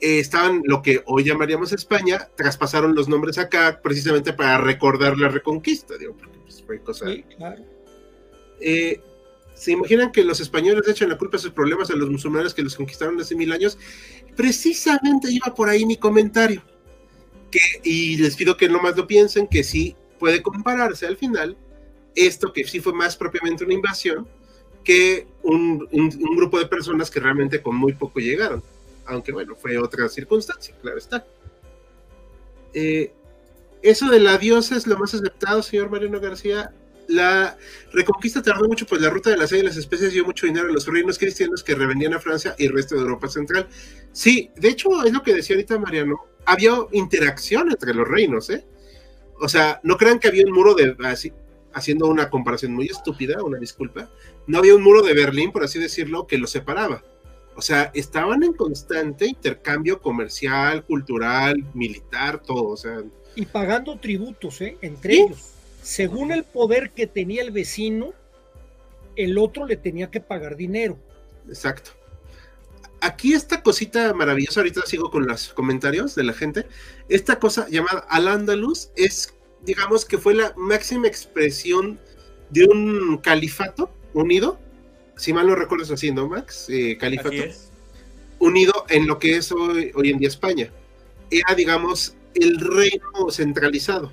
eh, estaban lo que hoy llamaríamos España, traspasaron los nombres acá precisamente para recordar la reconquista, digo, porque pues, fue cosa. Sí, claro. Eh, ¿Se imaginan que los españoles echan la culpa de sus problemas a los musulmanes que los conquistaron hace mil años? Precisamente iba por ahí mi comentario. Y les pido que no más lo piensen, que sí puede compararse al final esto que sí fue más propiamente una invasión que un, grupo de personas que realmente con muy poco llegaron. Aunque bueno, fue otra circunstancia, claro está. Eh, eso de la diosa es lo más aceptado, señor Mariano García la reconquista tardó mucho, pues la ruta de la sede y las especies dio mucho dinero a los reinos cristianos que revendían a Francia y el resto de Europa Central. Sí, de hecho, es lo que decía ahorita Mariano, había interacción entre los reinos, ¿eh? O sea, no crean que había un muro de, así, haciendo una comparación muy estúpida, una disculpa, no había un muro de Berlín, por así decirlo, que los separaba. O sea, estaban en constante intercambio comercial, cultural, militar, todo, o sea. Y pagando tributos, ¿eh? Entre ellos según el poder que tenía el vecino, el otro le tenía que pagar dinero. Exacto. Aquí esta cosita maravillosa, ahorita sigo con los comentarios de la gente, esta cosa llamada Al-Ándalus es, digamos que fue la máxima expresión de un califato unido, si mal no recuerdo es así, ¿no, Max? Eh, califato unido en lo que es hoy, hoy en día España. Era, digamos, el reino centralizado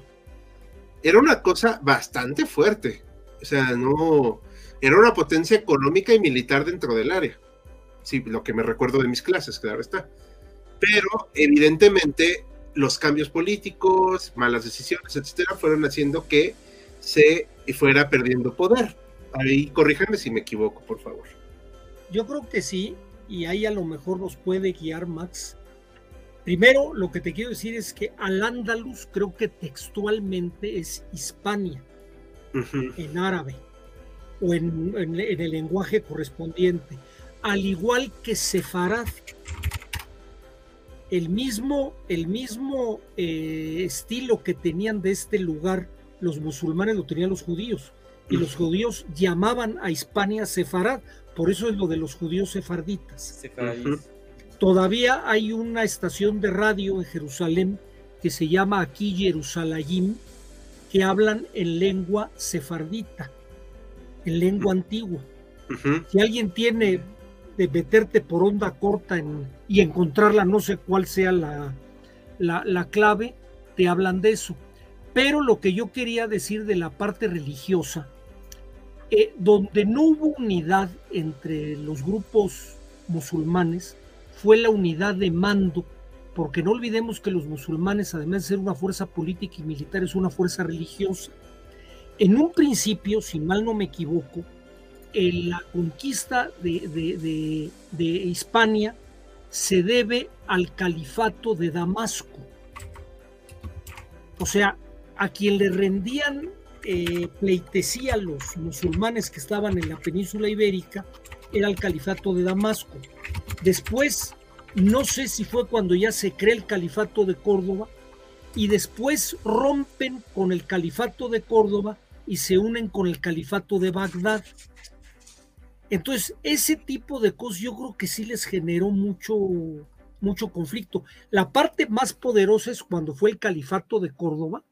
era una cosa bastante fuerte. O sea, no. Era una potencia económica y militar dentro del área. Sí, lo que me recuerdo de mis clases, claro está. Pero evidentemente los cambios políticos, malas decisiones, etcétera, fueron haciendo que se fuera perdiendo poder. Ahí corríjanme si me equivoco, por favor. Yo creo que sí, y ahí a lo mejor nos puede guiar Max Primero, lo que te quiero decir es que Al-Ándalus creo que textualmente es Hispania, en árabe, o en, el lenguaje correspondiente, al igual que Sefarad. El mismo, el mismo eh, estilo que tenían de este lugar los musulmanes lo tenían los judíos, y los judíos llamaban a Hispania Sefarad, por eso es lo de los judíos sefarditas. Todavía hay una estación de radio en Jerusalén que se llama aquí Jerusalén, que hablan en lengua sefardita, en lengua antigua. Si alguien tiene de meterte por onda corta y encontrarla, no sé cuál sea la, la, clave, te hablan de eso. Pero lo que yo quería decir de la parte religiosa, eh, donde no hubo unidad entre los grupos musulmanes, fue la unidad de mando, porque no olvidemos que los musulmanes, además de ser una fuerza política y militar, es una fuerza religiosa. En un principio, si mal no me equivoco, en la conquista de, de, Hispania se debe al califato de Damasco. O sea, a quien le rendían eh, pleitesía los musulmanes que estaban en la península ibérica era el califato de Damasco. Después, no sé si fue cuando ya se crea el califato de Córdoba, y después rompen con el califato de Córdoba y se unen con el califato de Bagdad. Entonces, ese tipo de cosas yo creo que sí les generó mucho, mucho conflicto. La parte más poderosa es cuando fue el califato de Córdoba,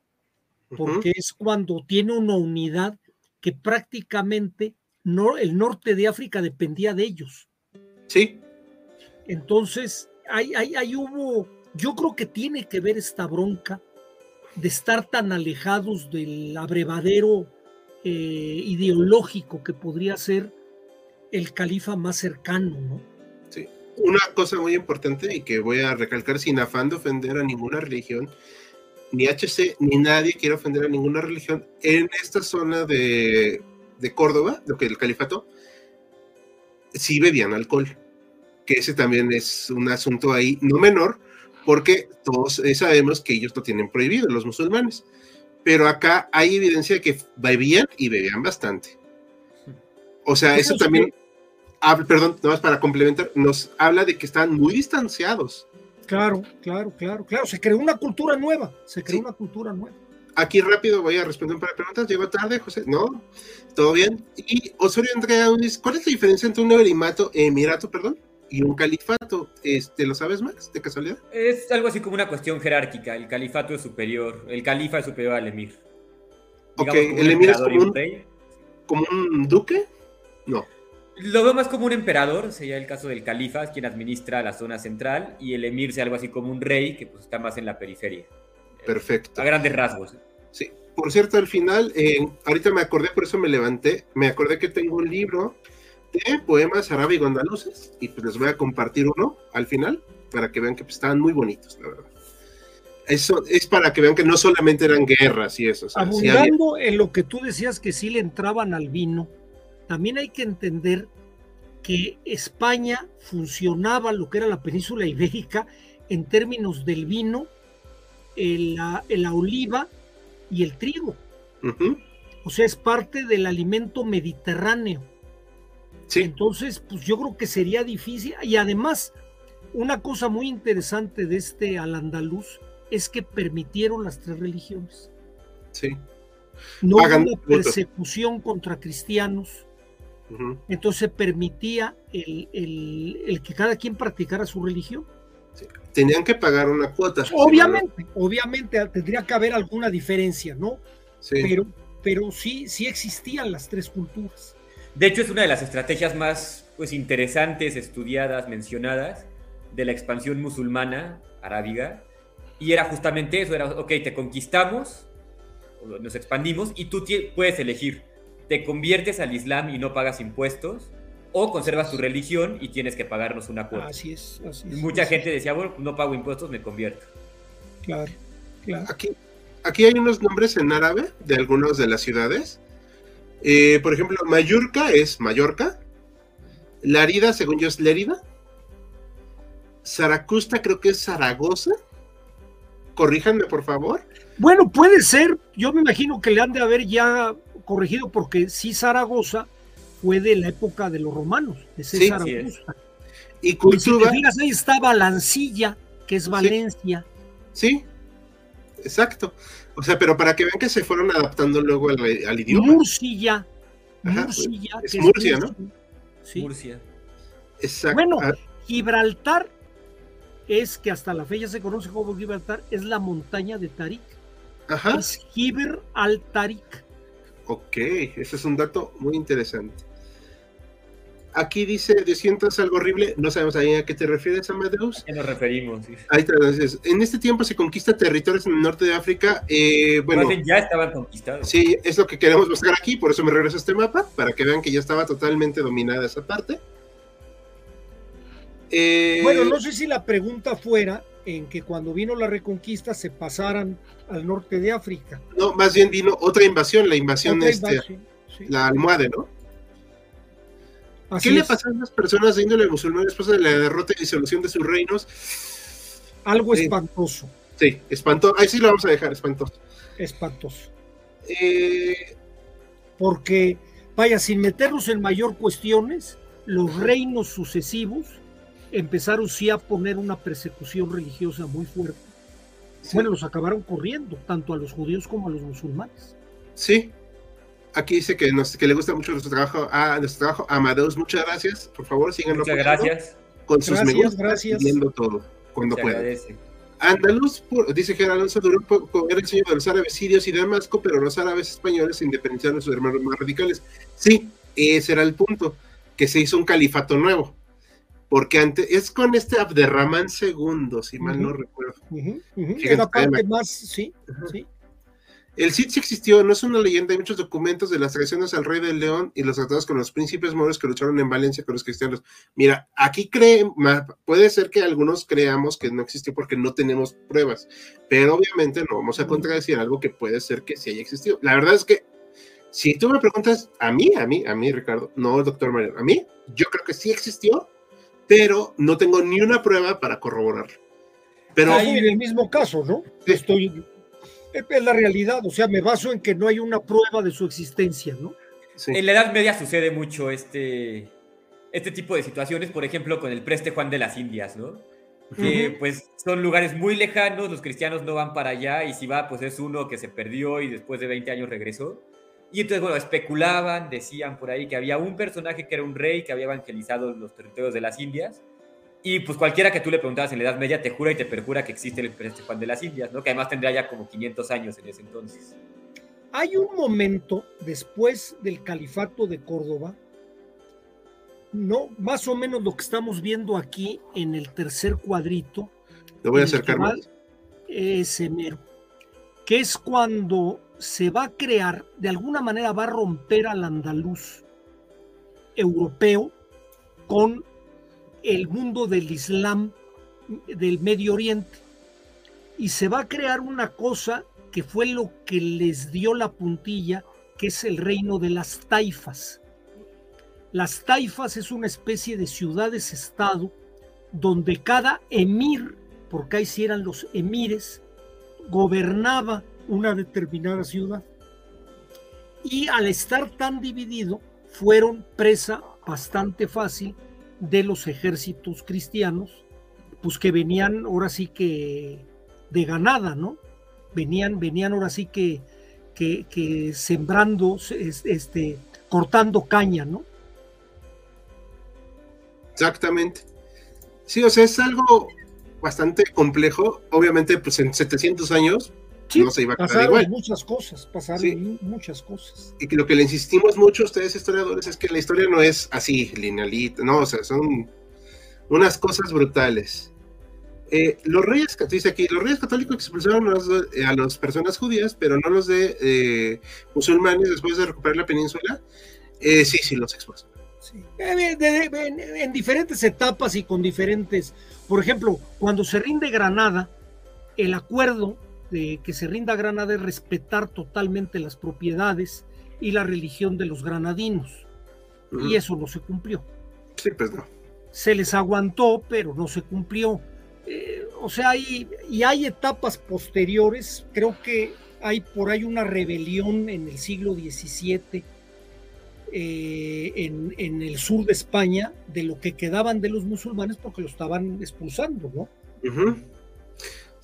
porque es cuando tiene una unidad que prácticamente no, el norte de África dependía de ellos. Sí. Entonces, ahí, ahí, hubo, yo creo que tiene que ver esta bronca de estar tan alejados del abrevadero eh, ideológico que podría ser el califa más cercano, ¿no? Sí. Una cosa muy importante y que voy a recalcar sin afán de ofender a ninguna religión, ni HC ni nadie quiere ofender a ninguna religión en esta zona de, de Córdoba, lo que el califato, sí bebían alcohol, que ese también es un asunto ahí no menor, porque todos sabemos que ellos lo tienen prohibido, los musulmanes. Pero acá hay evidencia de que bebían y bebían bastante. O sea, eso también, perdón, nada más para complementar, nos habla de que están muy distanciados. Claro, claro, claro, claro. Se creó una cultura nueva, se creó una cultura nueva. Aquí rápido voy a responder un par de preguntas. Llegó tarde, José. No, todo bien. Y Osorio Andrea ¿cuál es la diferencia entre un emirato, emirato, perdón, y un califato? Este, ¿Lo sabes, Max, de casualidad? Es algo así como una cuestión jerárquica. El califato es superior, el califa es superior al emir. ok, el emir es como un, como un duque. No. Lo veo más como un emperador, sería el caso del califa, quien administra la zona central, y el emir sería algo así como un rey, que pues está más en la periferia. Perfecto. A grandes rasgos. Sí. Por cierto, al final, eh, ahorita me acordé, por eso me levanté, me acordé que tengo un libro de poemas arábigo andaluces, y pues les voy a compartir uno al final, para que vean que pues, estaban muy bonitos, la verdad. Eso es para que vean que no solamente eran guerras y eso. Abundando en lo que tú decías que sí le entraban al vino, también hay que entender que España funcionaba lo que era la península ibérica en términos del vino, la, oliva y el trigo. O sea, es parte del alimento mediterráneo. Entonces, pues yo creo que sería difícil. Y además, una cosa muy interesante de este al andaluz es que permitieron las tres religiones. Sí. No hubo persecución contra cristianos, entonces permitía el, que cada quien practicara su religión. Tenían que pagar una cuota. Obviamente, obviamente tendría que haber alguna diferencia, ¿no? Pero, pero sí, sí existían las tres culturas. De hecho, es una de las estrategias más pues, interesantes, estudiadas, mencionadas de la expansión musulmana arábiga. Y era justamente eso, era, ok, te conquistamos, nos expandimos y tú puedes elegir te conviertes al Islam y no pagas impuestos, o conservas tu religión y tienes que pagarnos una cuota. Así es, así es. Mucha gente decía, bueno, no pago impuestos, me convierto. Claro, claro. Aquí, aquí hay unos nombres en árabe de algunas de las ciudades. Eh, por ejemplo, Mallorca es Mallorca. Larida, según yo, es Lérida. Zaracusta creo que es Zaragoza. Corríjanme, por favor. Bueno, puede ser. Yo me imagino que le han de haber ya corregido porque sí Zaragoza fue de la época de los romanos, de César Augusta. Y cultura. ahí está Balancilla, que es Valencia. Sí. exacto. O sea, pero para que vean que se fueron adaptando luego al, idioma. Murcia. Murcia. Es Murcia, ¿no? Sí. Murcia. Exacto. Bueno, ah. Gibraltar es que hasta la fecha se conoce como Gibraltar, es la montaña de Tarik. Ajá. Es Giber al Tarik. Ok, ese es un dato muy interesante. Aquí dice, de sientas algo horrible, no sabemos a qué te refieres, Amadeus. ¿A qué nos referimos? Ahí está, entonces, en este tiempo se conquista territorios en el norte de África. Eh, bueno, ya estaban conquistados. Sí, es lo que queremos buscar aquí, por eso me regreso a este mapa, para que vean que ya estaba totalmente dominada esa parte. Eh, bueno, no sé si la pregunta fuera en que cuando vino la reconquista se pasaran al norte de África. No, más bien vino otra invasión, la invasión, este, la almohade, ¿no? ¿Qué le pasó a las personas de índole musulmán después de la derrota y disolución de sus reinos? Algo espantoso. Sí, espantoso. Ahí sí lo vamos a dejar, espantoso. Espantoso. Eh, Porque, vaya, sin meternos en mayor cuestiones, los reinos sucesivos empezaron sí a poner una persecución religiosa muy fuerte. Bueno, los acabaron corriendo, tanto a los judíos como a los musulmanes. Sí. Aquí dice que, nos, que le gusta mucho nuestro trabajo, a nuestro trabajo. Amadeus, muchas gracias. Por favor, síganlo. Muchas gracias. Con sus gracias, gracias. viendo todo, cuando pueda. Andaluz, dice Gerardo Alonso, duró poco, era el sueño de los árabes sirios y Damasco, pero los árabes españoles se independizaron de sus hermanos más radicales. Sí, ese era el punto, que se hizo un califato nuevo. Porque antes, es con este Abderramán II, si mal no recuerdo. Era parte más, sí, sí. El Cid sí existió, no es una leyenda, hay muchos documentos de las traiciones al rey del León y los tratados con los príncipes moros que lucharon en Valencia con los cristianos. Mira, aquí creen, puede ser que algunos creamos que no existió porque no tenemos pruebas, pero obviamente no vamos a contradecir algo que puede ser que sí haya existido. La verdad es que si tú me preguntas a mí, a mí, a mí, Ricardo, no, doctor Mario, a mí, yo creo que sí existió, pero no tengo ni una prueba para corroborarlo. Pero Ahí en el mismo caso, ¿no? Estoy es la realidad, o sea, me baso en que no hay una prueba de su existencia, ¿no? En la Edad Media sucede mucho este, este tipo de situaciones, por ejemplo, con el Preste Juan de las Indias, ¿no? Que pues son lugares muy lejanos, los cristianos no van para allá y si va, pues es uno que se perdió y después de 20 años regresó. Y entonces, bueno, especulaban, decían por ahí que había un personaje que era un rey que había evangelizado los territorios de las Indias y pues cualquiera que tú le preguntabas en la Edad Media te jura y te perjura que existe el Príncipe Juan de las Indias, ¿no? Que además tendría ya como 500 años en ese entonces. Hay un momento después del califato de Córdoba, no, más o menos lo que estamos viendo aquí en el tercer cuadrito. Lo voy a acercar más. Ese mero. Que es cuando se va a crear, de alguna manera va a romper al andaluz europeo con el mundo del Islam del Medio Oriente. Y se va a crear una cosa que fue lo que les dio la puntilla, que es el reino de las taifas. Las taifas es una especie de ciudades-estado donde cada emir, porque ahí sí eran los emires, gobernaba una determinada ciudad. Y al estar tan dividido, fueron presa bastante fácil de los ejércitos cristianos, pues que venían ahora sí que de ganada, ¿no? Venían, venían ahora sí que, que, sembrando, este, cortando caña, ¿no? Exactamente. Sí, o sea, es algo bastante complejo. Obviamente, pues en 700 años no se iba a quedar igual. muchas cosas, pasaron muchas cosas. Y que lo que le insistimos mucho a ustedes historiadores es que la historia no es así, linealita, no, o sea, son unas cosas brutales. Eh, los reyes, dice aquí, los reyes católicos expulsaron eh, a, las personas judías, pero no los de eh, musulmanes después de recuperar la península. sí, sí, los expulsaron. Sí. en diferentes etapas y con diferentes, por ejemplo, cuando se rinde Granada, el acuerdo de que se rinda Granada es respetar totalmente las propiedades y la religión de los granadinos. Y eso no se cumplió. Sí, pues no. Se les aguantó, pero no se cumplió. Eh, o sea, hay, y hay etapas posteriores, creo que hay por ahí una rebelión en el siglo XVII eh, en, en, el sur de España de lo que quedaban de los musulmanes porque lo estaban expulsando, ¿no?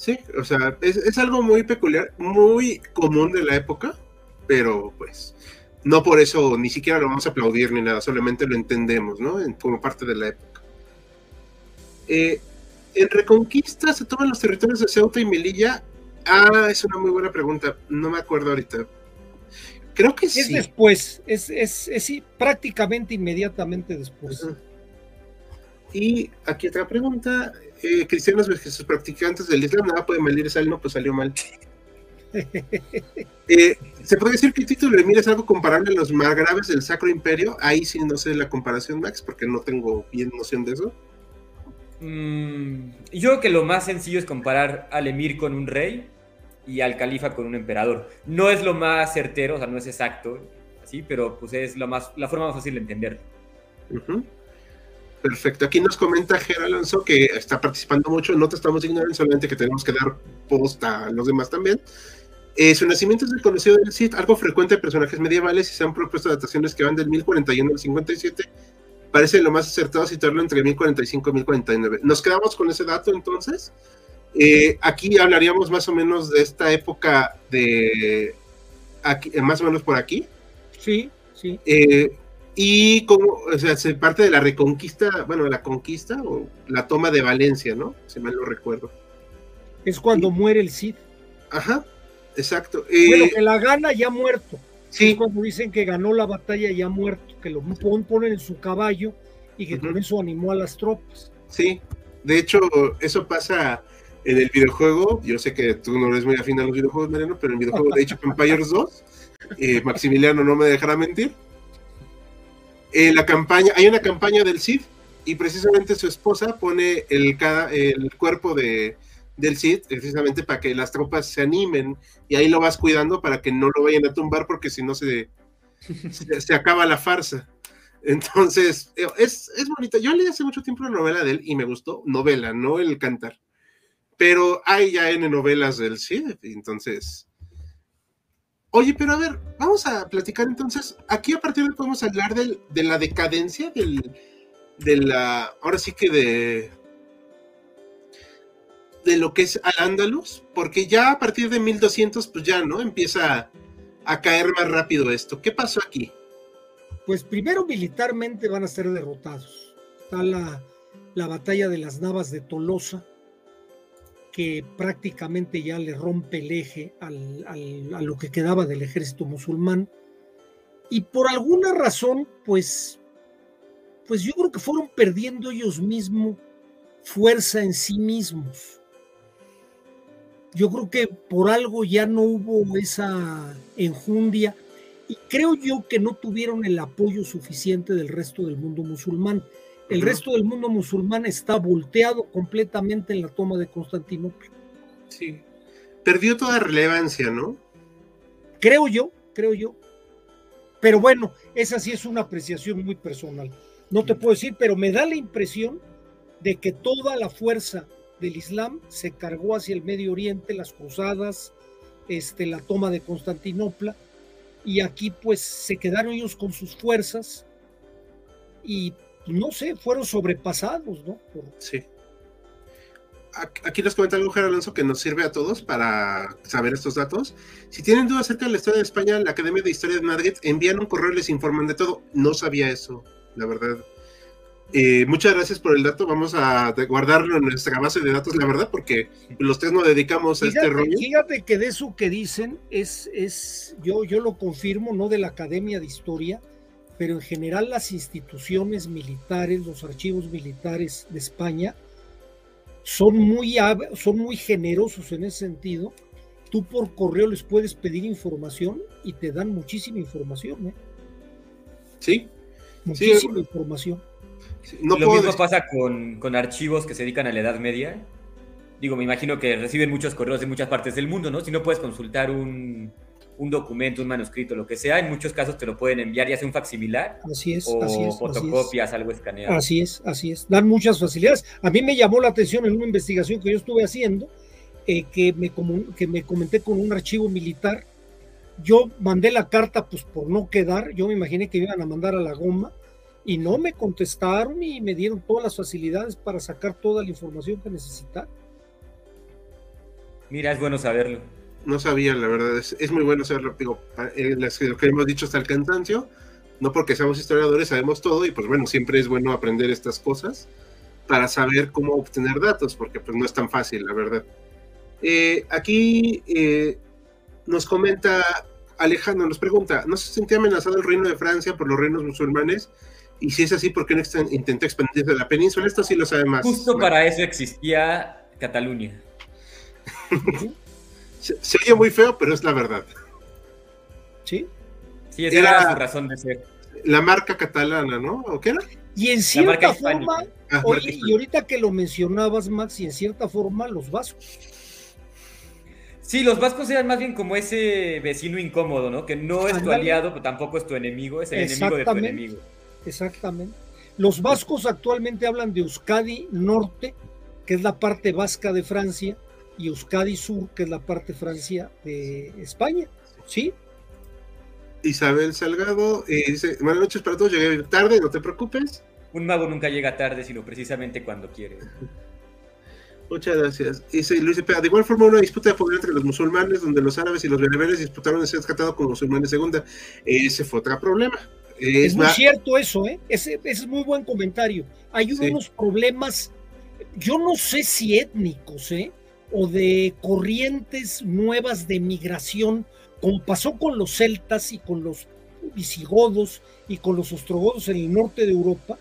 Sí, o sea, es, algo muy peculiar, muy común de la época, pero pues no por eso ni siquiera lo vamos a aplaudir ni nada, solamente lo entendemos, ¿no? como parte de la época. Eh, en Reconquista se toman los territorios de Ceuta y Melilla. Ah, es una muy buena pregunta, no me acuerdo ahorita. Creo que sí. Es después, es, es, es, prácticamente inmediatamente después. Y aquí otra pregunta, eh, cristianos versus practicantes del Islam, nada puede malir no, pues salió mal. *laughs* Eh, ¿Se puede decir que el título de Mira es algo comparable a los margraves del Sacro Imperio? Ahí sí no sé la comparación, Max, porque no tengo bien noción de eso. Mm, yo creo que lo más sencillo es comparar al emir con un rey y al califa con un emperador. No es lo más certero, o sea, no es exacto, así, pero pues es la, más, la forma más fácil de entender. Perfecto. Aquí nos comenta Ger Alonso que está participando mucho. No te estamos ignorando, solamente que tenemos que dar post a los demás también. Eh, su nacimiento es desconocido del Cid, algo frecuente de personajes medievales y se han propuesto adaptaciones que van del 1041 al 57. Parece lo más acertado situarlo entre 1045 y 1049. Nos quedamos con ese dato entonces. Eh, aquí hablaríamos más o menos de esta época de. Aquí, más o menos por aquí. Sí, sí. Eh, y como, o sea, se parte de la reconquista, bueno, la conquista o la toma de Valencia, ¿no? Si mal lo recuerdo. Es cuando muere el Cid. Ajá, exacto. bueno, que la gana ya muerto. Sí. Es cuando dicen que ganó la batalla ya muerto, que lo ponen en su caballo y que con eso animó a las tropas. Sí, de hecho, eso pasa en el videojuego. Yo sé que tú no eres muy afín a los videojuegos, Mariano, pero en el videojuego de Age of Empires 2, eh, Maximiliano no me dejará mentir la campaña, hay una campaña del Cid y precisamente su esposa pone el, el cuerpo de, del Cid precisamente para que las tropas se animen y ahí lo vas cuidando para que no lo vayan a tumbar porque si no se, se, acaba la farsa. Entonces, eh, es, es bonita. Yo leí hace mucho tiempo una novela de él y me gustó, novela, no el cantar. Pero hay ya N novelas del Cid, entonces Oye, pero a ver, vamos a platicar entonces. Aquí a partir de podemos hablar del, de la decadencia del, de la. Ahora sí que de. De lo que es Al-Ándalus, porque ya a partir de 1200, pues ya, ¿no? Empieza a, caer más rápido esto. ¿Qué pasó aquí? Pues primero militarmente van a ser derrotados. Está la, la batalla de las Navas de Tolosa, que prácticamente ya le rompe el eje a lo que quedaba del ejército musulmán. Y por alguna razón, pues, pues yo creo que fueron perdiendo ellos mismos fuerza en sí mismos. Yo creo que por algo ya no hubo esa enjundia y creo yo que no tuvieron el apoyo suficiente del resto del mundo musulmán. El resto del mundo musulmán está volteado completamente en la toma de Constantinopla. Sí. Perdió toda relevancia, ¿no? Creo yo, creo yo. Pero bueno, esa sí es una apreciación muy personal. No te puedo decir, pero me da la impresión de que toda la fuerza del Islam se cargó hacia el Medio Oriente, las cruzadas, este, la toma de Constantinopla, y aquí pues se quedaron ellos con sus fuerzas y no sé, fueron sobrepasados, ¿no? Sí. Aquí nos comenta algo, Gerardo Alonso, que nos sirve a todos para saber estos datos. Si tienen dudas acerca de la historia de España, la Academia de Historia de Madrid envían un correo y les informan de todo. No sabía eso, la verdad. Eh, muchas gracias por el dato. Vamos a guardarlo en nuestra base de datos, la verdad, porque los tres nos dedicamos a este rollo. Fíjate que de eso que dicen es, es yo, yo lo confirmo, no de la Academia de Historia, pero en general las instituciones militares, los archivos militares de España, son muy, son muy generosos en ese sentido. Tú por correo les puedes pedir información y te dan muchísima información. ¿eh? Sí. Muchísima información. lo mismo pasa con, con archivos que se dedican a la Edad Media. Digo, me imagino que reciben muchos correos de muchas partes del mundo, ¿no? Si no puedes consultar un, un documento, un manuscrito, lo que sea, en muchos casos te lo pueden enviar ya sea un facsimilar así es, o así es, fotocopias, algo escaneado. Así es, así es. Dan muchas facilidades. A mí me llamó la atención en una investigación que yo estuve haciendo, eh, que, me que me comenté con un archivo militar. Yo mandé la carta pues por no quedar, yo me imaginé que iban a mandar a la goma y no me contestaron y me dieron todas las facilidades para sacar toda la información que necesitaba. Mira, es bueno saberlo no sabía, la verdad, es, muy bueno saberlo, digo, eh, lo que hemos dicho hasta el cansancio, no porque seamos historiadores sabemos todo y pues bueno, siempre es bueno aprender estas cosas para saber cómo obtener datos, porque pues no es tan fácil, la verdad. Eh, aquí eh, nos comenta Alejandro, nos pregunta, ¿no se sentía amenazado el reino de Francia por los reinos musulmanes? Y si es así, ¿por qué no intentó expandirse a la península? Esto sí lo sabe más. Justo para eso existía Cataluña. *laughs* Se, oye muy feo, pero es la verdad. Sí. Sí, esa era, su razón de ser. La marca catalana, ¿no? ¿O qué era? Y en cierta forma, ah, y ahorita que lo mencionabas, Max, y en cierta forma los vascos. Sí, los vascos eran más bien como ese vecino incómodo, ¿no? Que no es tu aliado, pero tampoco es tu enemigo, es el enemigo de tu enemigo. Exactamente. Los vascos actualmente hablan de Euskadi Norte, que es la parte vasca de Francia, y Euskadi Sur, que es la parte Francia de España. ¿Sí? Isabel Salgado eh, dice: Buenas noches para todos, llegué tarde, no te preocupes. Un mago nunca llega tarde, sino precisamente cuando quiere. *laughs* Muchas gracias. Dice Luis Cepeda, de igual forma una disputa de poder entre los musulmanes, donde los árabes y los bereberes disputaron de ser rescatados como musulmanes segunda. Ese fue otro problema. Es, muy cierto eso, ¿eh? Ese, es muy buen comentario. Hay unos problemas, yo no sé si étnicos, ¿eh? O de corrientes nuevas de migración, como pasó con los celtas y con los visigodos y con los ostrogodos en el norte de Europa.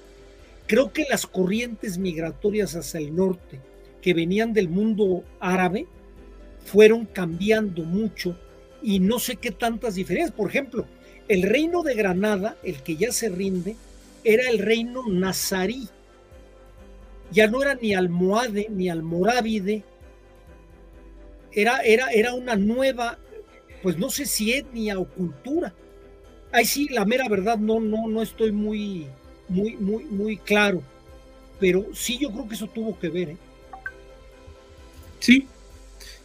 Creo que las corrientes migratorias hacia el norte, que venían del mundo árabe, fueron cambiando mucho y no sé qué tantas diferencias. Por ejemplo, el reino de Granada, el que ya se rinde, era el reino nazarí. Ya no era ni almohade ni almorávide. Era, era, era una nueva, pues no sé si etnia o cultura. Ahí sí, la mera verdad, no, no, no estoy muy, muy, muy, muy claro. Pero sí, yo creo que eso tuvo que ver. ¿eh? Sí,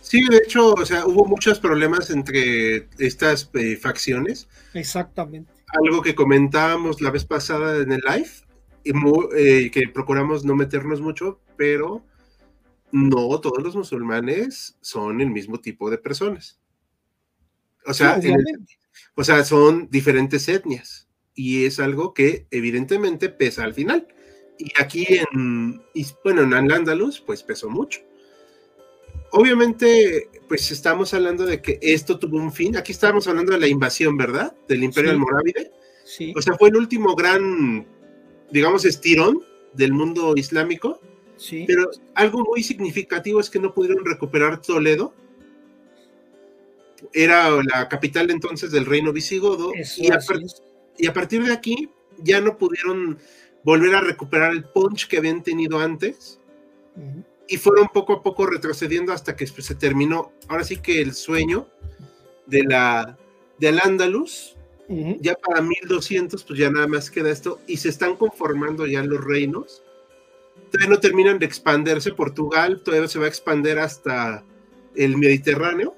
Sí, de hecho, o sea, hubo muchos problemas entre estas eh, facciones. Exactamente. Algo que comentábamos la vez pasada en el live, y eh, que procuramos no meternos mucho, pero no todos los musulmanes son el mismo tipo de personas. O sea, o sea, son diferentes etnias y es algo que evidentemente pesa al final. Y aquí en, bueno, en Al-Ándalus, pues pesó mucho obviamente, pues estamos hablando de que esto tuvo un fin. Aquí estábamos hablando de la invasión, ¿verdad? Del Imperio Almorávide. Sí. O sea, fue el último gran, digamos, estirón del mundo islámico. Sí. Pero algo muy significativo es que no pudieron recuperar Toledo. Era la capital entonces del reino visigodo. y, a y, a partir de aquí ya no pudieron volver a recuperar el punch que habían tenido antes y fueron poco a poco retrocediendo hasta que se terminó. Ahora sí que el sueño de la de Al-Ándalus, ya para 1200, pues ya nada más queda esto, y se están conformando ya los reinos. Todavía no terminan de expandirse. Portugal todavía se va a expandir hasta el Mediterráneo.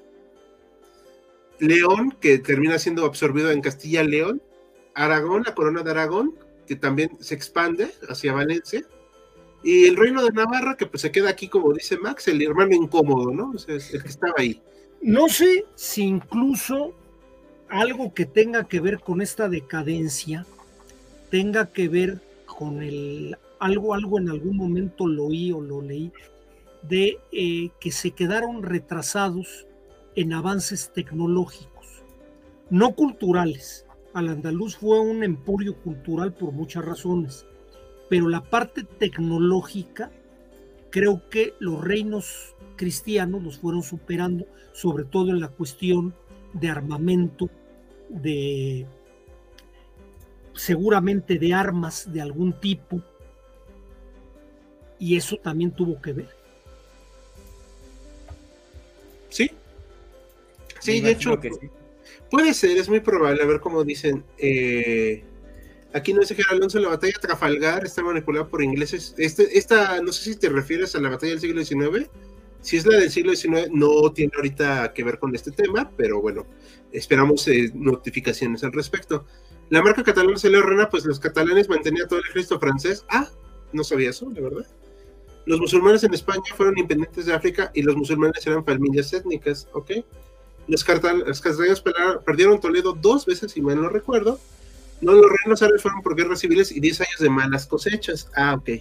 León, que termina siendo absorbido en Castilla-León. Aragón, la corona de Aragón, que también se expande hacia Valencia y el reino de Navarra, que pues se queda aquí, como dice Max, el hermano incómodo, ¿no? O sea, el que estaba ahí. No sé si incluso algo que tenga que ver con esta decadencia tenga que ver con el algo, algo en algún momento lo oí o lo leí, de eh, que se quedaron retrasados en avances tecnológicos, no culturales. Al andaluz fue un emporio cultural por muchas razones, pero la parte tecnológica, creo que los reinos cristianos los fueron superando, sobre todo en la cuestión de armamento, de seguramente de armas de algún tipo, y eso también tuvo que ver. Sí, sí, de hecho, puede ser, es muy probable, a ver cómo dicen, eh, Aquí no dice que Alonso, la batalla de Trafalgar está manipulada por ingleses. Este, esta, no sé si te refieres a la batalla del siglo XIX. Si es la del siglo XIX, no tiene ahorita que ver con este tema, pero bueno, esperamos eh, notificaciones al respecto. La marca catalana se le rena, pues los catalanes mantenían todo el ejército francés. Ah, no sabía eso, de verdad. Los musulmanes en España fueron independientes de África y los musulmanes eran familias étnicas, ¿ok? Los, catalanes perdieron Toledo dos veces, si mal no recuerdo, no, los reinos árabes fueron por guerras civiles y 10 años de malas cosechas. Ah, ok.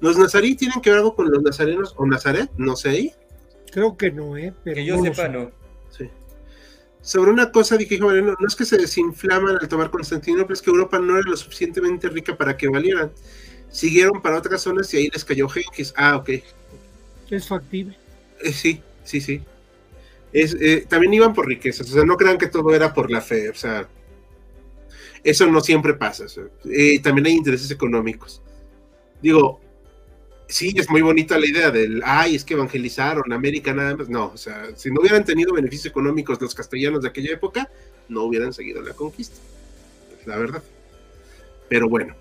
¿Los nazarí tienen que ver algo con los nazarenos o Nazaret? No sé. Creo que no, ¿eh? que yo sepa, no. Sí. Sobre una cosa dije, no, no es que se desinflaman al tomar Constantinopla, es que Europa no era lo suficientemente rica para que valieran. Siguieron para otras zonas y ahí les cayó Genghis. Ah, ok. Es factible. Eh, sí, sí, sí. Es, eh, también iban por riquezas, o sea, no crean que todo era por la fe, o sea, Eso no siempre pasa. Eh, también hay intereses económicos. Digo, sí, es muy bonita la idea del, ay, es que evangelizaron América nada más. No, o sea, si no hubieran tenido beneficios económicos los castellanos de aquella época, no hubieran seguido la conquista. la verdad. Pero bueno,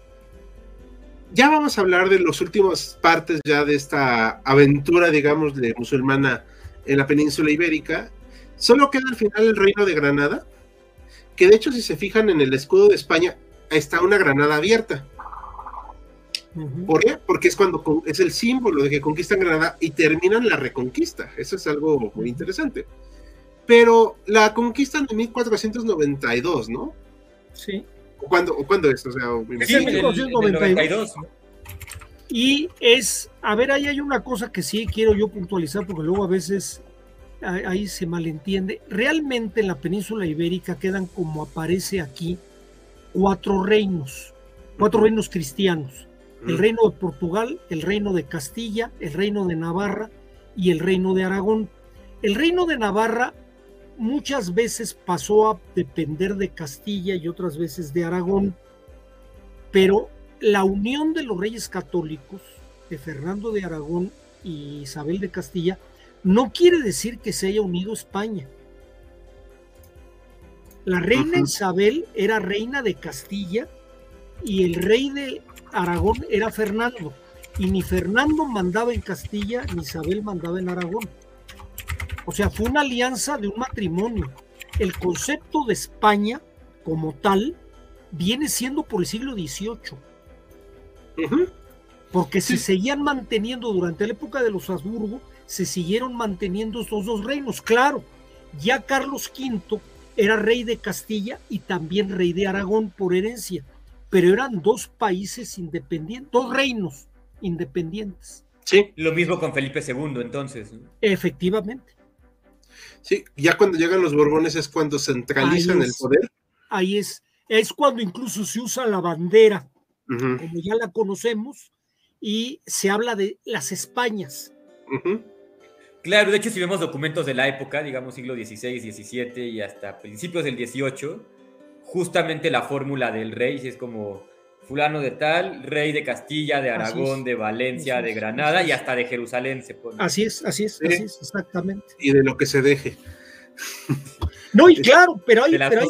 ya vamos a hablar de las últimas partes ya de esta aventura, digamos, de musulmana en la península ibérica. Solo queda al final el reino de Granada, que de hecho si se fijan en el escudo de España está una granada abierta. ¿Por qué? Porque es cuando es el símbolo de que conquistan Granada y terminan la reconquista. Eso es algo muy interesante. Pero la conquistan en 1492, ¿no? Sí. ¿Cuándo, ¿cuándo es? O sea, en 1492. Y es, a ver, ahí hay una cosa que sí quiero yo puntualizar porque luego a veces ahí se malentiende. Realmente en la península ibérica quedan como aparece aquí cuatro reinos, cuatro reinos cristianos. El reino de Portugal, el reino de Castilla, el reino de Navarra y el reino de Aragón. El reino de Navarra muchas veces pasó a depender de Castilla y otras veces de Aragón, pero la unión de los reyes católicos, de Fernando de Aragón y Isabel de Castilla, no quiere decir que se haya unido España. La reina Isabel era reina de Castilla y el rey de Aragón era Fernando. Y ni Fernando mandaba en Castilla ni Isabel mandaba en Aragón. O sea, fue una alianza de un matrimonio. El concepto de España como tal viene siendo por el siglo XVIII. Porque se seguían manteniendo durante la época de los Habsburgo, se siguieron manteniendo estos dos reinos. Claro, ya Carlos V era rey de Castilla y también rey de Aragón por herencia, pero eran dos países independientes, dos reinos independientes. Sí. Lo mismo con Felipe II, entonces. Efectivamente. Sí, ya cuando llegan los Borbones es cuando centralizan el poder. Ahí es, es cuando incluso se usa la bandera, como ya la conocemos, y se habla de las Españas. Claro, de hecho, si vemos documentos de la época, digamos siglo XVI, XVII y hasta principios del XVIII, justamente la fórmula del rey es como fulano de tal, rey de Castilla, de Aragón, de Valencia, de Granada y hasta de Jerusalén se pone. Así es, así es, así es, exactamente. Y de lo que se deje. No, y *laughs* claro, pero hay, pero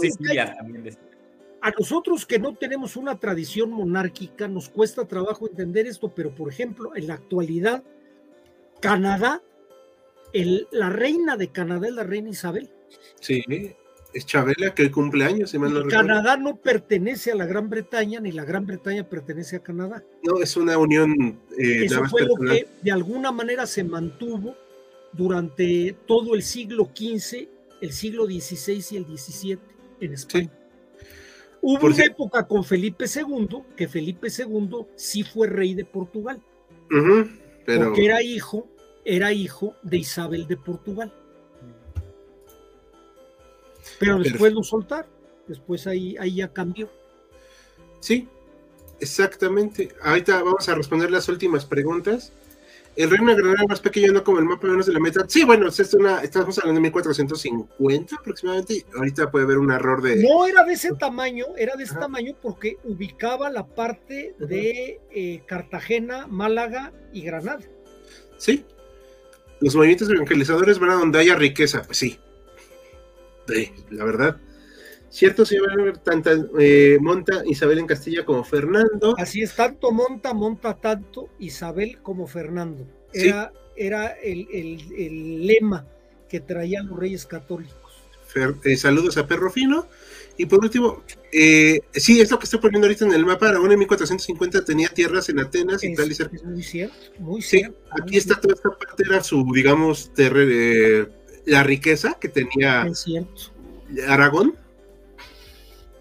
a nosotros que no tenemos una tradición monárquica nos cuesta trabajo entender esto, pero por ejemplo, en la actualidad, Canadá, el, la reina de Canadá es la reina Isabel. Sí, es Chabela que cumple años, si Canadá no pertenece a la Gran Bretaña, ni la Gran Bretaña pertenece a Canadá. No, es una unión. Eh, Eso fue lo que de alguna manera se mantuvo durante todo el siglo XV, el siglo XVI y el XVII en España. Hubo una época con Felipe II, que Felipe II sí fue rey de Portugal. Porque era hijo, era hijo de Isabel de Portugal. Pero después lo soltar, después ahí, ahí ya cambió. Sí, exactamente. Ahorita vamos a responder las últimas preguntas. El reino de Granada más pequeño, no como el mapa menos de la meta. Sí, bueno, es una, estamos hablando de 1450 aproximadamente. Ahorita puede haber un error de. No era de ese tamaño, era de ese tamaño porque ubicaba la parte de eh, Cartagena, Málaga y Granada. Sí. Los movimientos evangelizadores van a donde haya riqueza, pues sí la verdad. Cierto, señor, tanta eh, monta Isabel en Castilla como Fernando. Así es, tanto monta, monta tanto Isabel como Fernando. Era, era el, lema que traían los reyes católicos. Eh, saludos a Perro Fino. Y por último, eh, sí, es lo que estoy poniendo ahorita en el mapa. Aragón en 1450 tenía tierras en Atenas y tal y cerca. muy cierto, muy cierto. aquí está toda esta parte, era su, digamos, terreno la riqueza que tenía Aragón.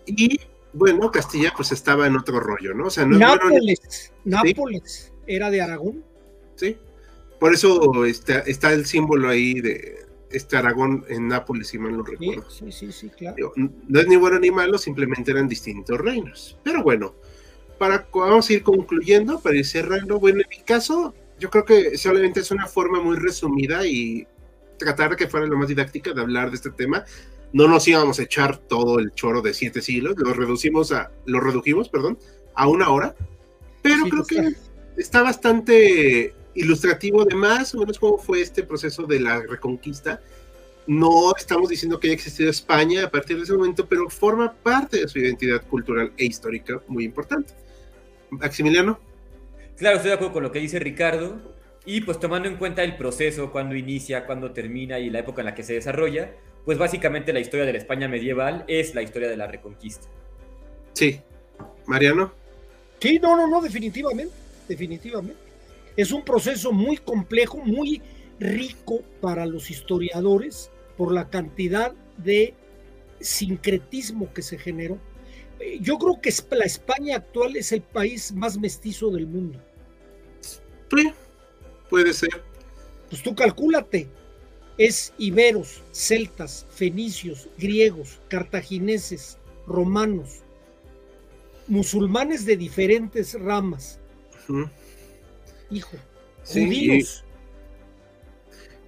Y bueno, Castilla pues estaba en otro rollo, ¿no? O sea, no, Nápoles, Nápoles era de Aragón. Sí, por eso está, está, el símbolo ahí de este Aragón en Nápoles, si mal no recuerdo. Sí, sí, sí, claro. no es ni bueno ni malo, simplemente eran distintos reinos. Pero bueno, para vamos a ir concluyendo, para ir cerrando. Bueno, en mi caso, yo creo que solamente es una forma muy resumida y tratar de que fuera lo más didáctica de hablar de este tema. no nos íbamos a echar todo el choro de siete siglos, lo reducimos a, lo redujimos, perdón, a una hora, pero creo que está bastante ilustrativo de más o menos cómo fue este proceso de la reconquista. No estamos diciendo que haya existido España a partir de ese momento, pero forma parte de su identidad cultural e histórica muy importante. Maximiliano. Claro, estoy de acuerdo con lo que dice Ricardo. Y pues tomando en cuenta el proceso, cuando inicia, cuando termina y la época en la que se desarrolla, pues básicamente la historia de la España medieval es la historia de la Reconquista. Sí. Mariano. Sí, no, no, no, definitivamente, definitivamente. Es un proceso muy complejo, muy rico para los historiadores por la cantidad de sincretismo que se generó. Eh, yo creo que la España actual es el país más mestizo del mundo. Sí, puede ser. Pues tú calcúlate, es iberos, celtas, fenicios, griegos, cartagineses, romanos, musulmanes de diferentes ramas. Hijo, judíos.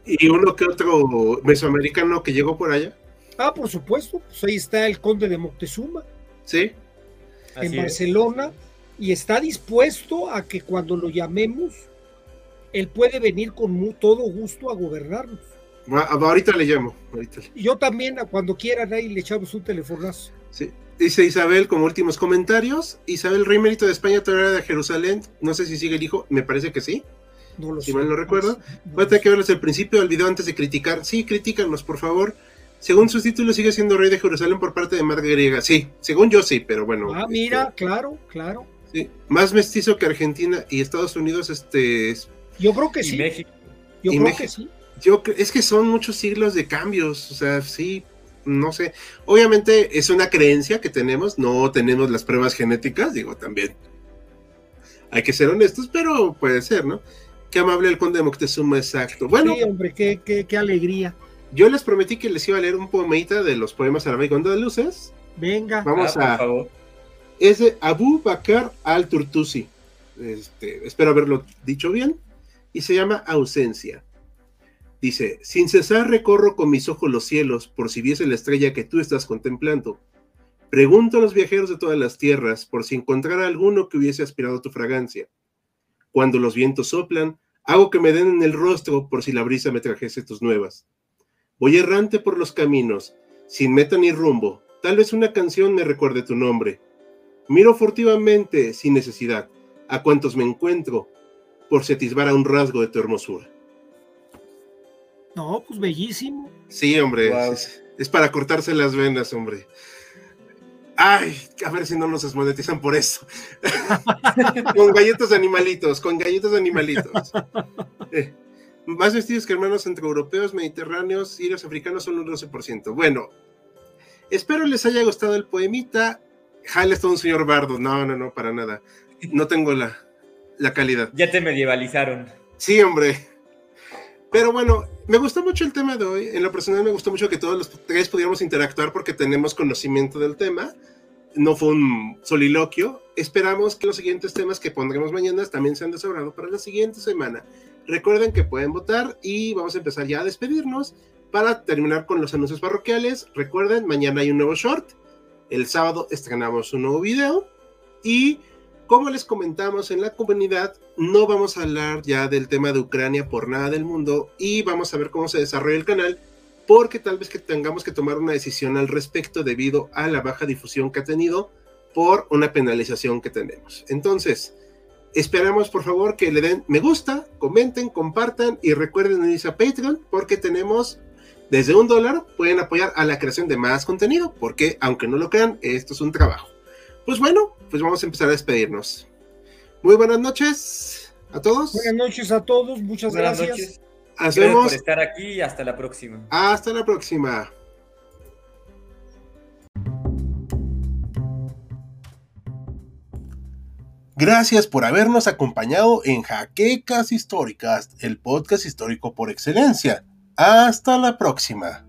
Y, uno que otro mesoamericano que llegó por allá. Ah, por supuesto, pues ahí está el conde de Moctezuma. Sí. En Barcelona. Y está dispuesto a que cuando lo llamemos, él puede venir con todo gusto a gobernarnos. Ahorita le llamo. Yo también, cuando quieran, ahí le echamos un telefonazo. Sí. Dice Isabel como últimos comentarios. Isabel, rey mérito de España, todavía de Jerusalén. No sé si sigue el hijo, me parece que sí. No lo si mal no recuerdo. Voy a tener que verles el principio del video antes de criticar. Sí, críticanos, por favor. Según sus títulos, sigue siendo rey de Jerusalén por parte de Marga Griega. Sí, según yo sí, pero bueno. Ah, mira, este, claro, claro. Sí, más mestizo que Argentina y Estados Unidos, este. Yo creo que sí. México. Yo creo que sí. Yo, es que son muchos siglos de cambios, o sea, sí, no sé. Obviamente es una creencia que tenemos, no tenemos las pruebas genéticas, digo, también. Hay que ser honestos, pero puede ser, ¿no? Qué amable el conde de Moctezuma, exacto. Bueno. Sí, hombre, qué, qué, alegría. Yo les prometí que les iba a leer un poemita de los poemas de luces. Venga. Vamos ah, a. Es de Abu Bakr al-Turtusi. Este, espero haberlo dicho bien. Y se llama Ausencia. Dice, sin cesar recorro con mis ojos los cielos por si viese la estrella que tú estás contemplando. Pregunto a los viajeros de todas las tierras por si encontrara alguno que hubiese aspirado tu fragancia. Cuando los vientos soplan, hago que me den en el rostro por si la brisa me trajese tus nuevas. Voy errante por los caminos, sin meta ni rumbo, tal vez una canción me recuerde tu nombre. Miro furtivamente, sin necesidad, a cuantos me encuentro, por si atisbara un rasgo de tu hermosura. No, pues bellísimo. Sí, hombre, es, para cortarse las venas, hombre. Ay, a ver si no nos desmonetizan por eso. *laughs* con galletas de animalitos, con galletas de animalitos. *laughs* Eh, más vestidos que hermanos entre europeos, mediterráneos y los africanos son un 12%. Bueno, espero les haya gustado el poemita. Jale es todo un señor bardo. No, no, no, para nada. No tengo la, la calidad. Ya te medievalizaron. Sí, hombre. Pero bueno, me gustó mucho el tema de hoy. En lo personal me gustó mucho que todos los tres pudiéramos interactuar porque tenemos conocimiento del tema. No fue un soliloquio. Esperamos que los siguientes temas que pondremos mañana también sean de sobrado para la siguiente semana. Recuerden que pueden votar y vamos a empezar ya a despedirnos para terminar con los anuncios parroquiales. Recuerden, mañana hay un nuevo short. El sábado estrenamos un nuevo video. Y como les comentamos en la comunidad, no vamos a hablar ya del tema de Ucrania por nada del mundo y vamos a ver cómo se desarrolla el canal, porque tal vez que tengamos que tomar una decisión al respecto debido a la baja difusión que ha tenido por una penalización que tenemos. Entonces, esperamos por favor que le den me gusta, comenten, compartan y recuerden unirse a Patreon porque tenemos desde un dólar pueden apoyar a la creación de más contenido, porque aunque no lo crean, esto es un trabajo. Pues bueno, pues vamos a empezar a despedirnos. Muy buenas noches a todos. Buenas noches a todos, muchas gracias. Gracias por estar aquí y hasta la próxima. Hasta la próxima. Gracias por habernos acompañado en Jaquecas Históricas, el podcast histórico por excelencia. Hasta la próxima.